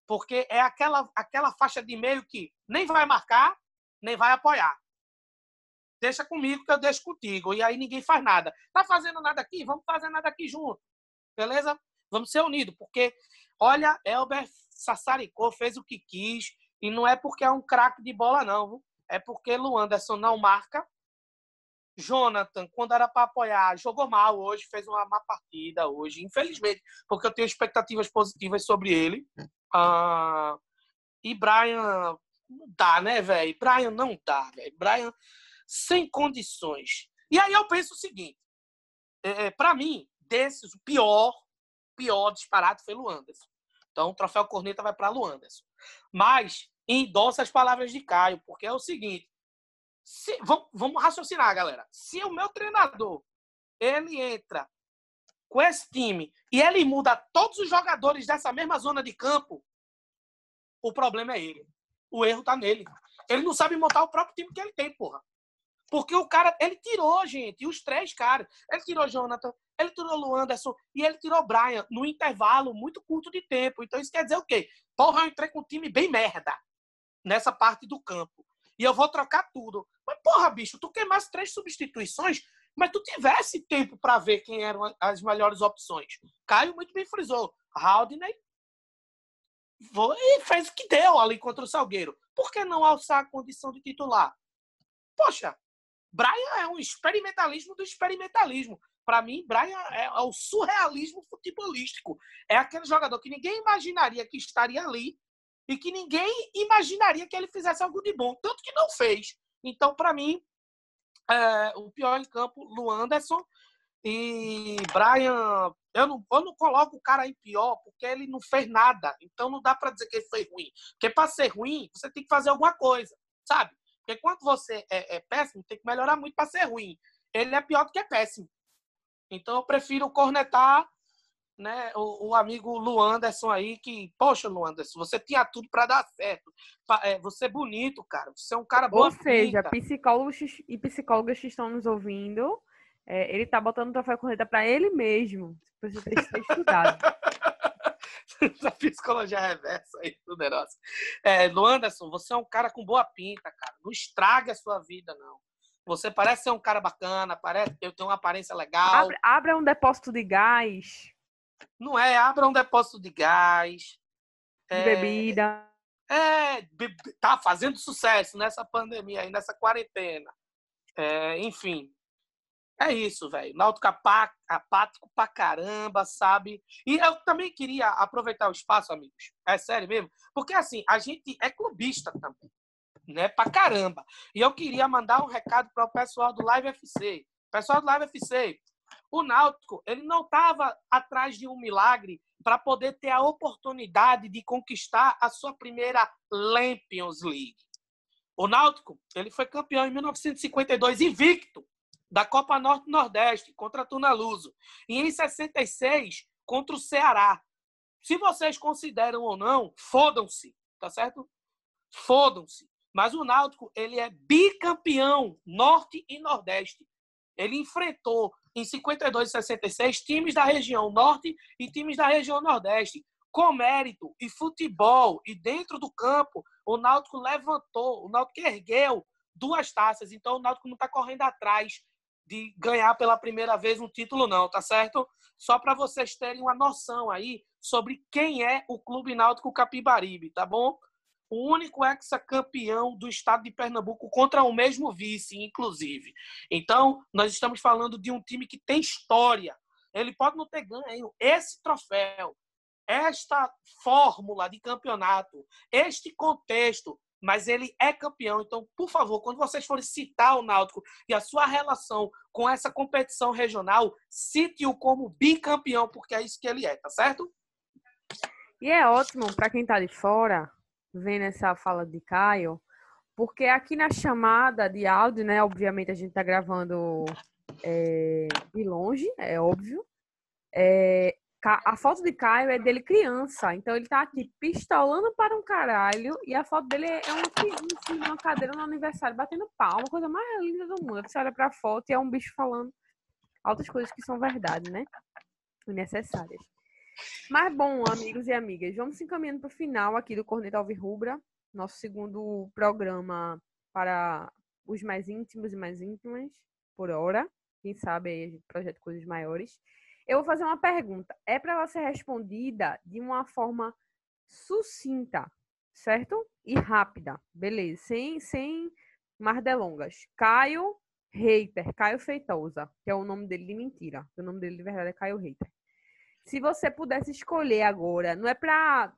Porque é aquela, aquela faixa de meio que nem vai marcar, nem vai apoiar. Deixa comigo que eu deixo contigo. E aí ninguém faz nada. Tá fazendo nada aqui? Vamos fazer nada aqui junto. Beleza? Vamos ser unidos. Porque, olha, Elber sassaricou, fez o que quis. E não é porque é um craque de bola, não. É porque Luanderson não marca. Jonathan, quando era para apoiar, jogou mal hoje, fez uma má partida hoje, infelizmente, porque eu tenho expectativas positivas sobre ele. Ah, E Brian não dá, né, velho? Brian não dá, velho. Brian sem condições. E aí eu penso o seguinte: é, é para mim, desses, o pior, pior disparado foi o Anderson. Então, o troféu corneta vai para o Anderson. Mas endossa as palavras de Caio, porque é o seguinte: se, vamos, vamos raciocinar, galera. Se o meu treinador ele entra com esse time e ele muda todos os jogadores dessa mesma zona de campo, o problema é ele. O erro tá nele. Ele não sabe montar o próprio time que ele tem, porra. Porque o cara, ele tirou, gente, os três caras. Ele tirou Jonathan, ele tirou o Anderson e ele tirou Brian no intervalo muito curto de tempo. Então isso quer dizer o quê? Porra, eu entrei com um time bem merda nessa parte do campo. E eu vou trocar tudo. Mas, porra, bicho, tu queimasse três substituições, mas tu tivesse tempo para ver quem eram as melhores opções. Caio muito bem frisou. Haldney e fez o que deu ali contra o Salgueiro. Por que não alçar a condição de titular? Poxa, Brian é um experimentalismo do experimentalismo. Para mim, Brian é, é o surrealismo futebolístico. É aquele jogador que ninguém imaginaria que estaria ali e que ninguém imaginaria que ele fizesse algo de bom. Tanto que não fez. Então, para mim, é, o pior em campo, Luanderson. E Brian, eu não, eu não coloco o cara em pior porque ele não fez nada. Então não dá para dizer que ele foi ruim. Porque para ser ruim, você tem que fazer alguma coisa, sabe? Porque quando você é, é péssimo, tem que melhorar muito para ser ruim. Ele é pior do que péssimo. Então eu prefiro cornetar né, o, o amigo Luanderson aí, que, poxa, Luanderson, você tinha tudo para dar certo. É, você é bonito, cara. Você é um cara bom. Ou seja, psicólogos e psicólogas que estão nos ouvindo, é, ele tá botando o troféu corrida para ele mesmo. Você tem que ser estudado. a psicologia reversa aí, poderosa. É, Luanderson, você é um cara com boa pinta, cara. Não estrague a sua vida, não. Você parece ser um cara bacana, parece que eu tenho uma aparência legal. Abra, abra um depósito de gás. Não é, abra um depósito de gás. De é, bebida. É, tá fazendo sucesso nessa pandemia aí, nessa quarentena. É, enfim, é isso, velho. Náutico apático pra caramba, sabe? E eu também queria aproveitar o espaço, amigos. É sério mesmo. Porque, assim, a gente é clubista também. Né? Pra caramba. E eu queria mandar um recado para o pessoal do Live FC. Pessoal do Live FC, o Náutico, ele não estava atrás de um milagre para poder ter a oportunidade de conquistar a sua primeira Champions League. O Náutico, ele foi campeão em 1952 invicto da Copa Norte-Nordeste contra a Tunaluso. E em 66 contra o Ceará. Se vocês consideram ou não, fodam-se, tá certo? Fodam-se. Mas o Náutico, ele é bicampeão Norte e Nordeste. Ele enfrentou em 52 e 66 times da região Norte e times da região Nordeste. Com mérito e futebol e dentro do campo, o Náutico levantou, o Náutico ergueu duas taças. Então o Náutico não está correndo atrás de ganhar pela primeira vez um título, não, tá certo? Só para vocês terem uma noção aí sobre quem é o Clube Náutico Capibaribe, tá bom? O único ex-campeão do estado de Pernambuco contra o mesmo vice, inclusive. Então, nós estamos falando de um time que tem história. Ele pode não ter ganho esse troféu, esta fórmula de campeonato, este contexto, mas ele é campeão. Então, por favor, quando vocês forem citar o Náutico e a sua relação com essa competição regional, cite-o como bicampeão, porque é isso que ele é, tá certo? E é ótimo para quem está de fora, vendo essa fala de Caio, porque aqui na chamada de áudio, né, obviamente a gente está gravando é, de longe, é óbvio. É, a foto de Caio é dele criança. Então ele tá aqui pistolando para um caralho. E a foto dele é um criança numa cadeira no aniversário, batendo palma, coisa mais linda do mundo. Você olha pra foto e é um bicho falando altas coisas que são verdade, né? E necessárias. Mas bom, amigos e amigas, vamos encaminhando para o final aqui do Corneta Alvirrubra, nosso segundo programa para os mais íntimos e mais íntimas, por hora. Quem sabe aí a gente projeta coisas maiores. Eu vou fazer uma pergunta. É para ela ser respondida de uma forma sucinta, certo? E rápida. Beleza. Sem, sem mais delongas. Caio Reiter. Caio Feitosa, que é o nome dele de mentira. O nome dele de verdade é Caio Reiter. Se você pudesse escolher agora, não é para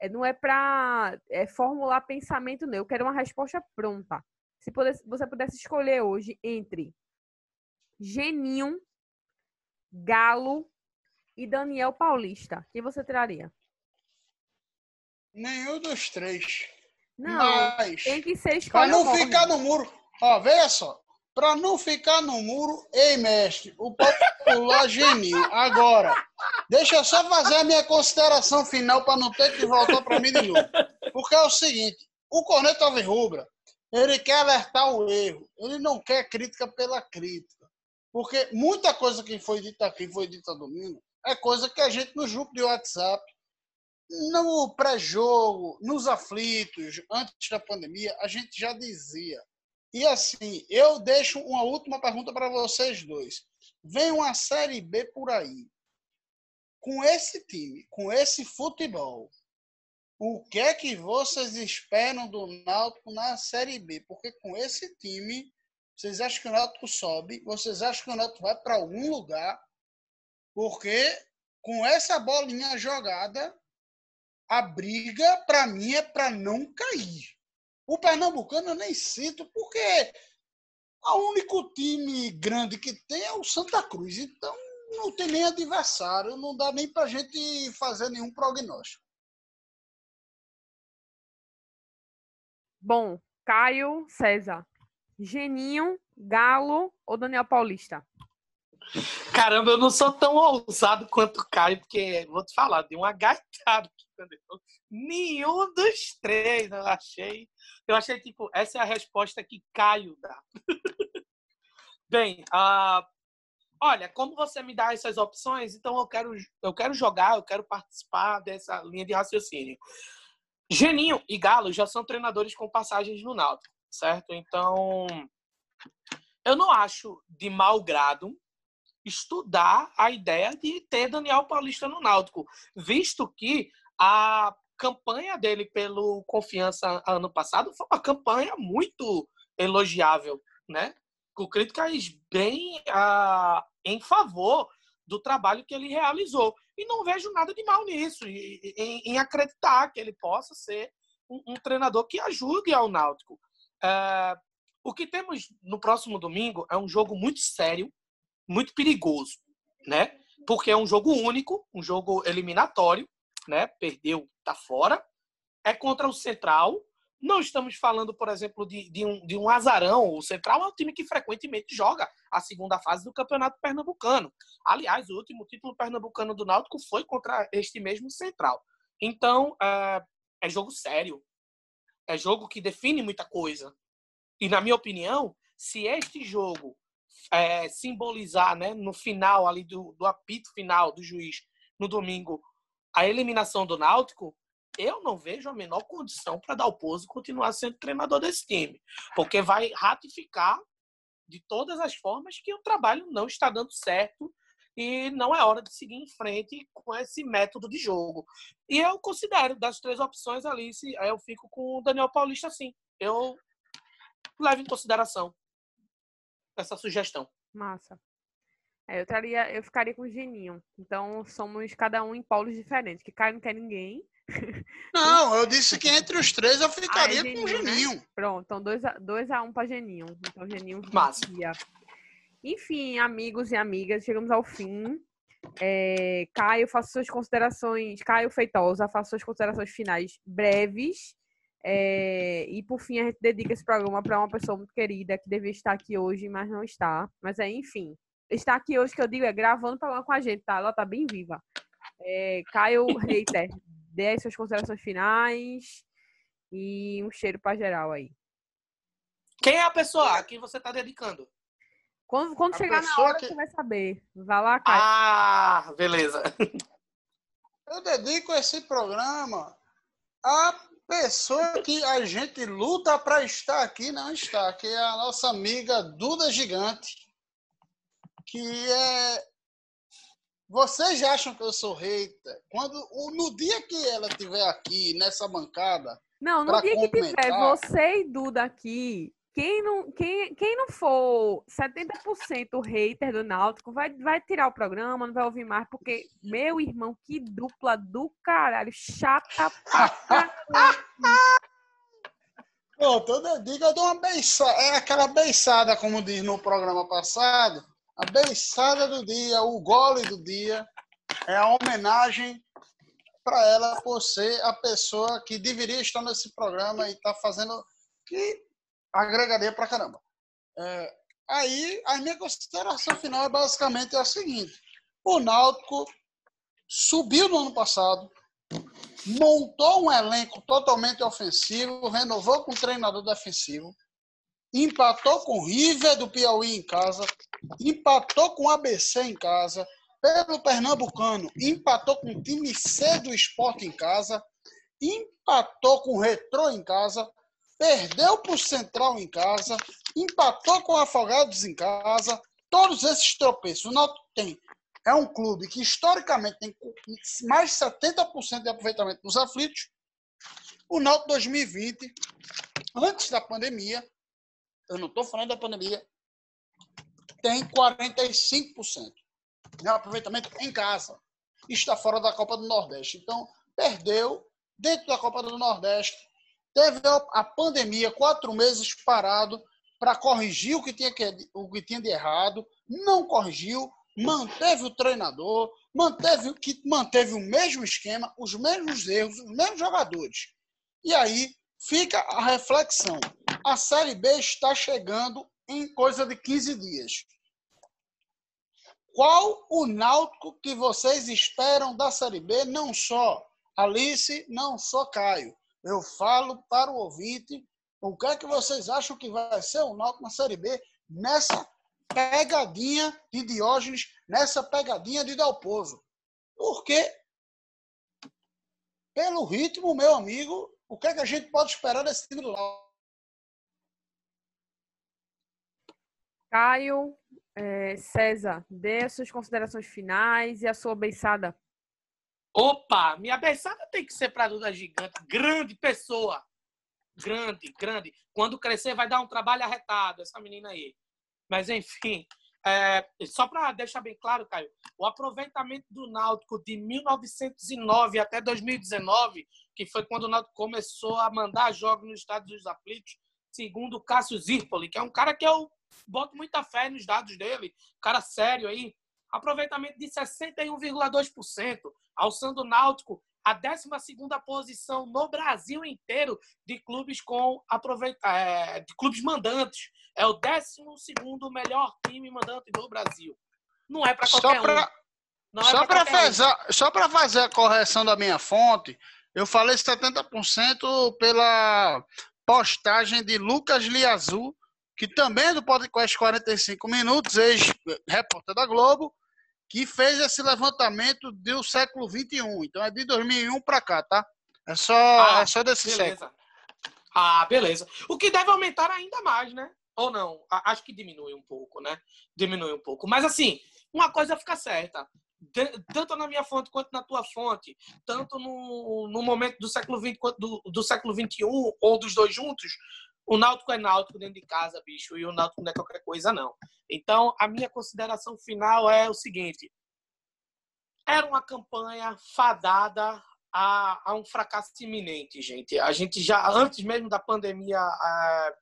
é, não é para é, formular pensamento, não. Eu quero uma resposta pronta. Se pudesse, você pudesse escolher hoje entre Geninho, Galo e Daniel Paulista, quem você traria? Nenhum dos três. Não, Mas, tem que ser para escolha não morre. ficar no muro. Ó, veja só. Para não ficar no muro, ei, mestre, o popular. Agora, deixa eu só fazer a minha consideração final para não ter que voltar para mim de novo. Porque é o seguinte: o Corneta Rubra, ele quer alertar o erro. Ele não quer crítica pela crítica. Porque muita coisa que foi dita aqui, foi dita domingo, é coisa que a gente no grupo de WhatsApp, no pré-jogo, nos aflitos, antes da pandemia, a gente já dizia. E assim, eu deixo uma última pergunta para vocês dois. Vem uma Série B por aí. Com esse time, com esse futebol, o que é que vocês esperam do Náutico na Série B? Porque com esse time, vocês acham que o Náutico sobe? Vocês acham que o Náutico vai para algum lugar? Porque com essa bolinha jogada, a briga, para mim, é para não cair. O Pernambucano eu nem cito, porque o único time grande que tem é o Santa Cruz. Então, não tem nem adversário, não dá nem para gente fazer nenhum prognóstico. Bom, Caio César. Geninho, Galo ou Daniel Paulista? Caramba, eu não sou tão ousado quanto o Caio, porque, vou te falar, deu uma gaitada? Nenhum dos três eu achei. Eu achei, tipo, essa é a resposta que Caio dá. Bem, ah, olha, como você me dá essas opções, então eu quero, eu quero jogar, eu quero participar dessa linha de raciocínio. Geninho e Galo já são treinadores com passagens no Náutico, certo? Então, eu não acho de mau grado estudar a ideia de ter Daniel Paulista no Náutico, visto que a campanha dele pelo Confiança ano passado foi uma campanha muito elogiável, né? Com críticas bem ah, em favor do trabalho que ele realizou. E não vejo nada de mal nisso, em, em acreditar que ele possa ser um, um treinador que ajude ao Náutico. Ah, o que temos no próximo domingo é um jogo muito sério, muito perigoso, né? Porque é um jogo único, um jogo eliminatório, né? Perdeu, tá fora. É contra o Central. Não estamos falando, por exemplo, de, de um, de um azarão. O Central é um time que frequentemente joga a segunda fase do Campeonato Pernambucano. Aliás, o último título pernambucano do Náutico foi contra este mesmo Central. Então, é, é jogo sério. É jogo que define muita coisa. E, na minha opinião, se este jogo é, simbolizar, né, no final ali do, do apito final do juiz no domingo, a eliminação do Náutico, eu não vejo a menor condição para Dalpozo continuar sendo treinador desse time, porque vai ratificar de todas as formas que o trabalho não está dando certo e não é hora de seguir em frente com esse método de jogo. E eu considero das três opções ali, se eu fico com o Daniel Paulista sim. Eu levo em consideração essa sugestão. Massa. É, eu, traria, eu ficaria com o Geninho. Então, somos cada um em polos diferentes. Que Caio não quer ninguém. Não, eu disse que entre os três eu Ah, ficaria é com o Geninho, né? Geninho. Pronto, então 2 a, dois a 1 um para Geninho. Então, Geninho Massa. vicia. Enfim, amigos e amigas, chegamos ao fim. É, Caio, faça suas considerações. Caio Feitosa, faça suas considerações finais breves. É, e por fim, a gente dedica esse programa para uma pessoa muito querida que devia estar aqui hoje, mas não está. Mas é, enfim, está aqui hoje, que eu digo, é gravando o programa com a gente, tá? Ela tá bem viva. É, Caio Reiter, dê aí suas considerações finais e um cheiro para geral aí. Quem é a pessoa a quem você está dedicando? Quando, quando chegar na hora, que- você vai saber. Vai lá, Caio. Ah, beleza. Eu dedico esse programa à pessoa que a gente luta para estar aqui e não está, que é a nossa amiga Duda Gigante, que é. Vocês acham que eu sou hater? Quando, no dia que ela estiver aqui nessa bancada, Não, no dia que tiver você e Duda aqui, quem não, quem, quem não for 70% hater do Náutico vai, vai tirar o programa, não vai ouvir mais, porque, meu irmão, que dupla do caralho, chata pra. Pô, toda diga eu dou uma beiçada. É aquela beiçada, como diz no programa passado. A beiçada do dia, o gole do dia. É a homenagem para ela por ser a pessoa que deveria estar nesse programa e está fazendo que agregaria para caramba. É, aí, a minha consideração final é basicamente a seguinte: o Náutico subiu no ano passado, montou um elenco totalmente ofensivo, renovou com treinador defensivo, empatou com o River do Piauí em casa, empatou com o ABC em casa, pelo Pernambucano, empatou com o time C do esporte em casa, empatou com o Retrô em casa, perdeu para o Central em casa, empatou com o Afogados em casa. Todos esses tropeços. O Náutico tem é um clube que historicamente tem mais de 70% de aproveitamento nos aflitos. O Náutico 2020, antes da pandemia, eu não estou falando da pandemia, tem 45% de aproveitamento em casa. Está fora da Copa do Nordeste. Então, perdeu dentro da Copa do Nordeste. Teve a pandemia, quatro meses parado para corrigir o que, tinha que, o que tinha de errado, não corrigiu, manteve o treinador, manteve, que manteve o mesmo esquema, os mesmos erros, os mesmos jogadores. E aí fica a reflexão. A Série B está chegando em coisa de 15 dias. Qual o náutico que vocês esperam da Série B? Não só Alice, não só Caio. Eu falo para o ouvinte o que é que vocês acham que vai ser o náutico na Série B nessa pegadinha de Diógenes, nessa pegadinha de Dalpozo. Porque, pelo ritmo, meu amigo, o que, é que a gente pode esperar desse time Náutico? Caio, é, César, dê as suas considerações finais e a sua beiçada. Opa, minha beiçada tem que ser para Duda Gigante, grande pessoa. Grande, grande. Quando crescer vai dar um trabalho arretado, essa menina aí. Mas, enfim, é, só para deixar bem claro, Caio, o aproveitamento do Náutico de 1909 até 2019, que foi quando o Náutico começou a mandar jogos nos Estados dos Aflitos, segundo o Cássio Zirpoli, que é um cara que eu boto muita fé nos dados dele, cara sério aí, aproveitamento de 61,2%, alçando o Náutico a 12 posição no Brasil inteiro de clubes com aproveita, é, de clubes mandantes. É o 12 melhor time mandante do Brasil. Não é para qualquer só pra, um. Só é para fazer, um. só para fazer a correção da minha fonte, eu falei 70% pela postagem de Lucas Liazul, que também é do podcast 45 minutos, ex-repórter da Globo, que fez esse levantamento do século 21. Então é de 2001 para cá, tá? É só, ah, é só desse beleza. século. Ah, beleza. O que deve aumentar ainda mais, né? Ou não? Acho que diminui um pouco, né? Diminui um pouco. Mas assim, uma coisa fica certa. De, tanto na minha fonte quanto na tua fonte, tanto no, no momento do século XX quanto do, do século XXI, ou dos dois juntos, o Náutico é Náutico dentro de casa, bicho, e o Náutico não é qualquer coisa, não. Então, a minha consideração final é o seguinte: era uma campanha fadada a, a um fracasso iminente, gente. A gente já, antes mesmo da pandemia é,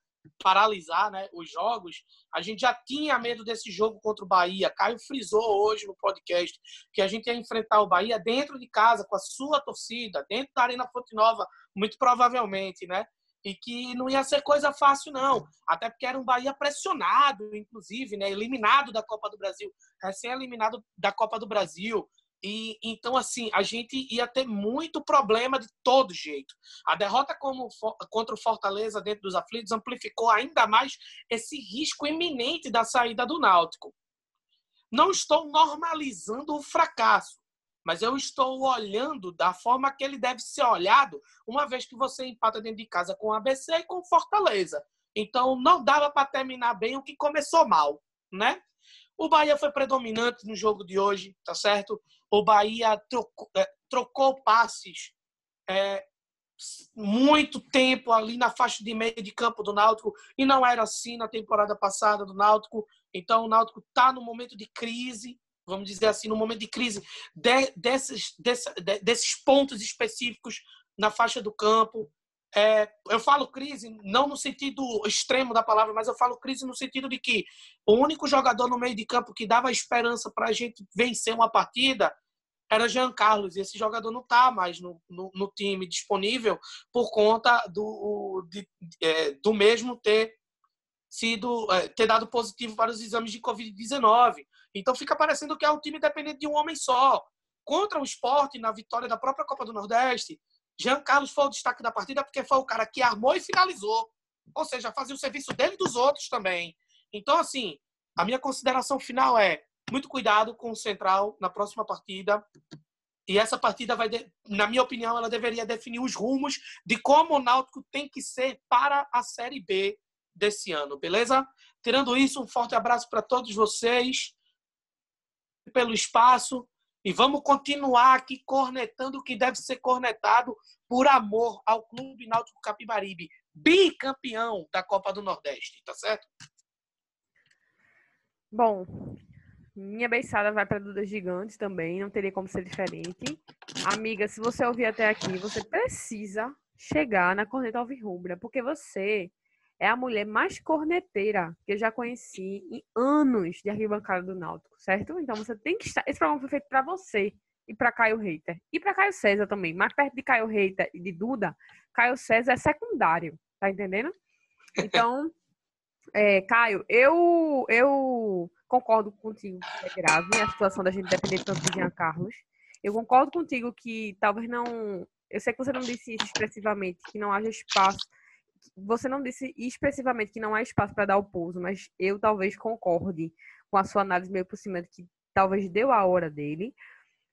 paralisar né, os jogos, a gente já tinha medo desse jogo contra o Bahia. Caio frisou hoje no podcast que a gente ia enfrentar o Bahia dentro de casa, com a sua torcida, dentro da Arena Fonte Nova, muito provavelmente, né? E que não ia ser coisa fácil, não. Até porque era um Bahia pressionado, inclusive, né? eliminado da Copa do Brasil, recém-eliminado da Copa do Brasil. E então, assim, a gente ia ter muito problema de todo jeito. A derrota como, contra o Fortaleza dentro dos aflitos amplificou ainda mais esse risco iminente da saída do Náutico. Não estou normalizando o fracasso, mas eu estou olhando da forma que ele deve ser olhado, uma vez que você empata dentro de casa com o ABC e com Fortaleza. Então não dava para terminar bem o que começou mal, né? O Bahia foi predominante no jogo de hoje, tá certo? O Bahia trocou, é, trocou passes é, muito tempo ali na faixa de meio de campo do Náutico e não era assim na temporada passada do Náutico. Então o Náutico está no momento de crise, vamos dizer assim, no momento de crise de, desses, desse, de, desses pontos específicos na faixa do campo. É, eu falo crise não no sentido extremo da palavra, mas eu falo crise no sentido de que o único jogador no meio de campo que dava esperança para a gente vencer uma partida era Jean Carlos, e esse jogador não está mais no, no, no, time disponível por conta do, de, é, do mesmo ter sido é, ter dado positivo para os exames de Covid-19. Então fica parecendo que é um time dependente de um homem só. Contra o esporte, na vitória da própria Copa do Nordeste, Jean Carlos foi o destaque da partida porque foi o cara que armou e finalizou. Ou seja, fazia o serviço dele e dos outros também. Então, assim, a minha consideração final é muito cuidado com o Central na próxima partida. E essa partida vai, na minha opinião, ela deveria definir os rumos de como o Náutico tem que ser para a Série B desse ano, beleza? Tirando isso, um forte abraço para todos vocês pelo espaço e vamos continuar aqui cornetando o que deve ser cornetado por amor ao Clube Náutico Capibaribe, bicampeão da Copa do Nordeste, tá certo? Bom, minha beiçada vai para Duda Gigante também, não teria como ser diferente. Amiga, se você ouvir até aqui, você precisa chegar na Corneta Alvirrubra, porque você é a mulher mais corneteira que eu já conheci em anos de arquibancada do Náutico, certo? Então você tem que estar. Esse programa foi feito para você e para Caio Reiter. E para Caio César também. Mais perto de Caio Reiter e de Duda, Caio César é secundário, tá entendendo? Então, é, Caio, eu, eu concordo contigo que é grave a situação da gente depender tanto de Jean Carlos. Eu concordo contigo que talvez não. Eu sei que você não disse isso expressivamente, que não haja espaço. Você não disse expressivamente que não há espaço para dar o pouso, mas eu talvez concorde com a sua análise meio por cima de que talvez deu a hora dele.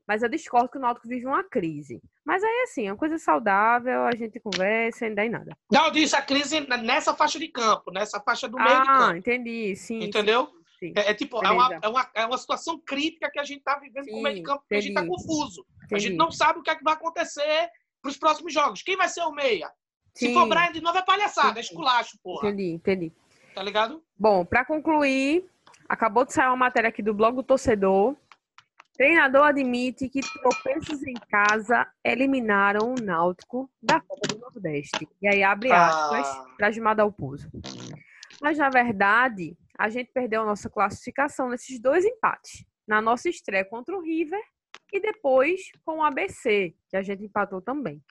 Mas eu discordo que o Náutico vive uma crise. Mas aí, assim, é uma coisa saudável, a gente conversa e não dá em nada. Não, eu disse a crise nessa faixa de campo, nessa faixa do meio ah, de campo. Ah, entendi, sim. Entendeu? Sim. É, é, tipo, é uma, é, uma, é uma situação crítica que a gente está vivendo sim, com o meio de campo, porque a gente está confuso. Entendi. A gente não sabe o que, é que vai acontecer para os próximos jogos. Quem vai ser o meia? Sim. Se for Brian de novo é palhaçada, é esculacho, porra. Entendi, entendi. Tá ligado? Bom, para concluir, acabou de sair uma matéria aqui do blog do torcedor Treinador admite que tropeços em casa eliminaram o Náutico da Copa do Nordeste. E aí abre aspas ah. para Gilmar Dalpozo. Mas, na verdade, a gente perdeu a nossa classificação nesses dois empates. Na nossa estreia contra o River e depois com o ABC, que a gente empatou também.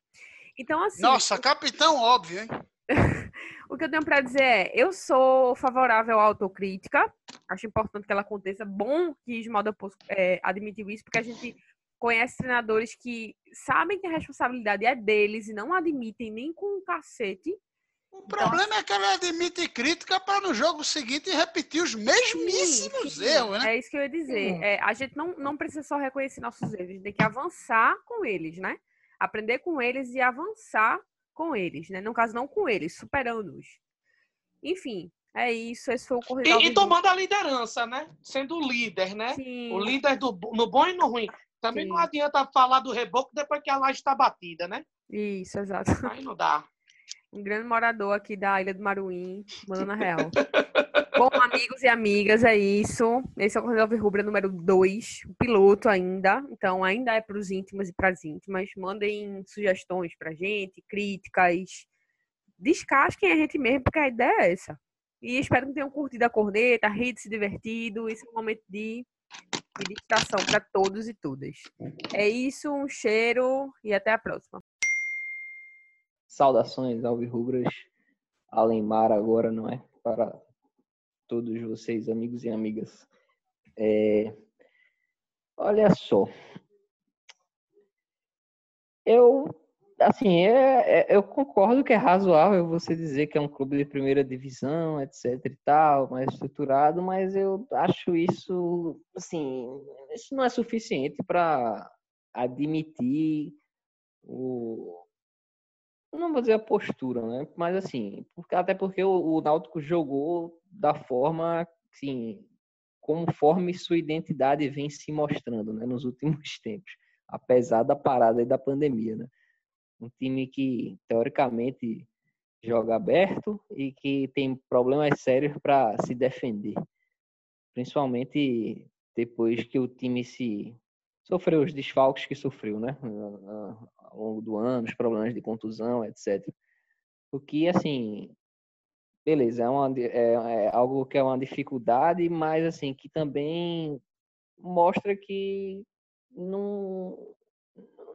Então, assim. Nossa, capitão óbvio, hein? o que eu tenho para dizer é, eu sou favorável à autocrítica, acho importante que ela aconteça. Bom que Ismael é, admitiu isso, porque a gente conhece treinadores que sabem que a responsabilidade é deles e não admitem nem com um cacete. O então, problema assim, é que ela admite crítica para no jogo seguinte repetir os mesmíssimos sim, sim, erros, né? É isso que eu ia dizer. Hum. É, a gente não, não precisa só reconhecer nossos erros, a gente tem que avançar com eles, né? Aprender com eles e avançar com eles, né? No caso, não com eles, superando-os. Enfim, é isso. Esse foi o corredor. E, e tomando a liderança, né? Sendo o líder, né? Sim. O líder do, no bom e no ruim. Também Sim. não adianta falar do reboco depois que a laje está batida, né? Isso, exato. Aí não dá. Um grande morador aqui da Ilha do Maruim, mandando a real. Bom, amigos e amigas, é isso. Esse é o Corredor Rubra número 2, o piloto ainda. Então, ainda é para os íntimos e para as íntimas. Mandem sugestões para gente, críticas. Descasquem a gente mesmo, porque a ideia é essa. E espero que tenham curtido a corneta, rido, se divertido. Esse é um momento de, distração para todos e todas. É isso, um cheiro e até a próxima. Saudações, Alvirrubras. Alemar agora, não é? Para todos vocês, amigos e amigas. É, olha só, eu assim é, é, eu concordo que é razoável você dizer que é um clube de primeira divisão, etc e tal, mais estruturado, mas eu acho isso assim isso não é suficiente para admitir o não vou dizer a postura, né? Mas assim, porque, até porque o, o Náutico jogou da forma, assim, conforme sua identidade vem se mostrando, né? Nos últimos tempos, apesar da parada e da pandemia, né? Um time que, teoricamente, joga aberto e que tem problemas sérios para se defender. Principalmente depois que o time se sofreu os desfalques que sofreu, né? Ao longo do ano, os problemas de contusão, etc. O que, assim, beleza, é, uma, é, é algo que é uma dificuldade, mas, assim, que também mostra que não,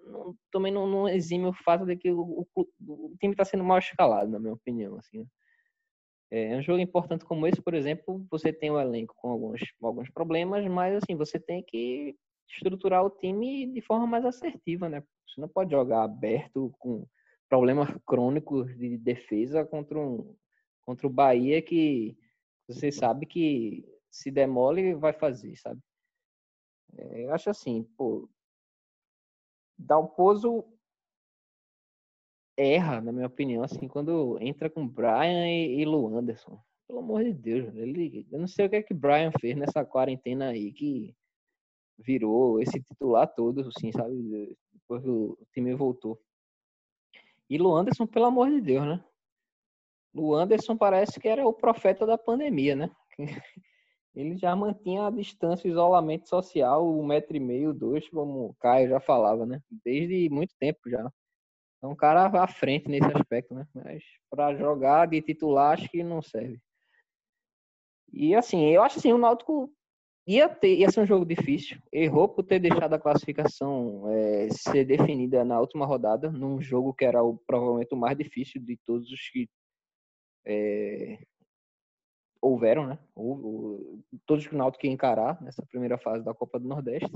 não, também não, não, exime o fato de que o, o, o time está sendo mal escalado, na minha opinião. Assim, né? É um jogo importante como esse, por exemplo, você tem um elenco com alguns, alguns problemas, mas assim, você tem que estruturar o time de forma mais assertiva, né? Você não pode jogar aberto com problemas crônicos de defesa contra um contra o Bahia que você sabe que se demole vai fazer, sabe? É, eu acho assim, pô, Dalpozo erra, na minha opinião, assim, quando entra com Brian e, e Lu Anderson. Pelo amor de Deus, ele, eu não sei o que é que Brian fez nessa quarentena aí que virou esse titular todo, assim, sabe? Depois o time voltou. E Lu Anderson, pelo amor de Deus, né? Lu Anderson parece que era o profeta da pandemia, né? ele já mantinha a distância, o isolamento social, um metro e meio, dois, como o Caio já falava, né? Desde muito tempo já. Então, um cara à frente nesse aspecto, né? Mas para jogar de titular, acho que não serve. E assim, eu acho assim, o Náutico ia, ter, ia ser um jogo difícil. Errou por ter deixado a classificação é, ser definida na última rodada, num jogo que era o, provavelmente o mais difícil de todos os que é, houveram, né? Houve, todos que o Náutico ia encarar nessa primeira fase da Copa do Nordeste.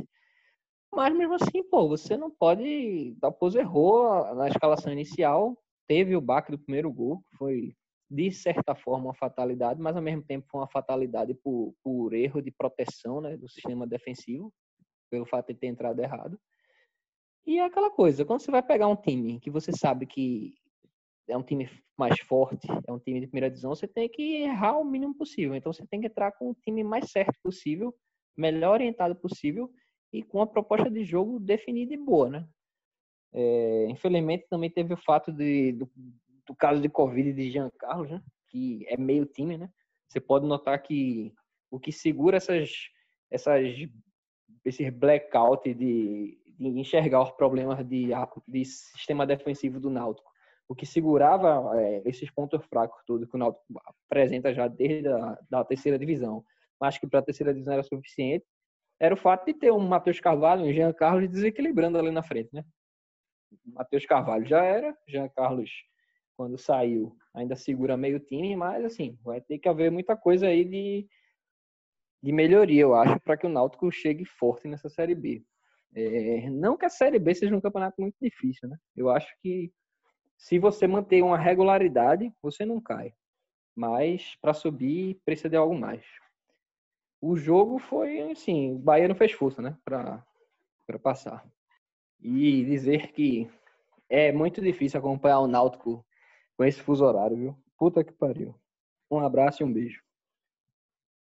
Mas mesmo assim, pô, você não pode. Dalpozo errou na escalação inicial, teve o baque do primeiro gol, foi de certa forma uma fatalidade, mas ao mesmo tempo foi uma fatalidade por, por erro de proteção né, do sistema defensivo, pelo fato de ter entrado errado. E é aquela coisa, quando você vai pegar um time que você sabe que é um time mais forte, é um time de primeira divisão, você tem que errar o mínimo possível. Então você tem que entrar com o time mais certo possível, melhor orientado possível e com a proposta de jogo definida e boa, né? É, infelizmente também teve o fato de, do, do caso de Covid de Jean Carlos, né? Que é meio time, né? Você pode notar que o que segura essas, essas esses blackout de, de enxergar os problemas de, de sistema defensivo do Náutico o que segurava é, esses pontos fracos todos que o Náutico apresenta já desde a da terceira divisão, mas que para a terceira divisão era suficiente, era o fato de ter um Matheus Carvalho e um Jean Carlos desequilibrando ali na frente, né? Matheus Carvalho já era, Jean Carlos quando saiu ainda segura meio time, mas assim, vai ter que haver muita coisa aí de, de melhoria, eu acho, para que o Náutico chegue forte nessa Série B. É, não que a Série B seja um campeonato muito difícil, né? Eu acho que se você manter uma regularidade, você não cai. Mas para subir, precisa de algo mais. O jogo foi assim, o Bahia não fez força, né, para passar. E dizer que é muito difícil acompanhar o Náutico com esse fuso horário, viu? Puta que pariu. Um abraço e um beijo.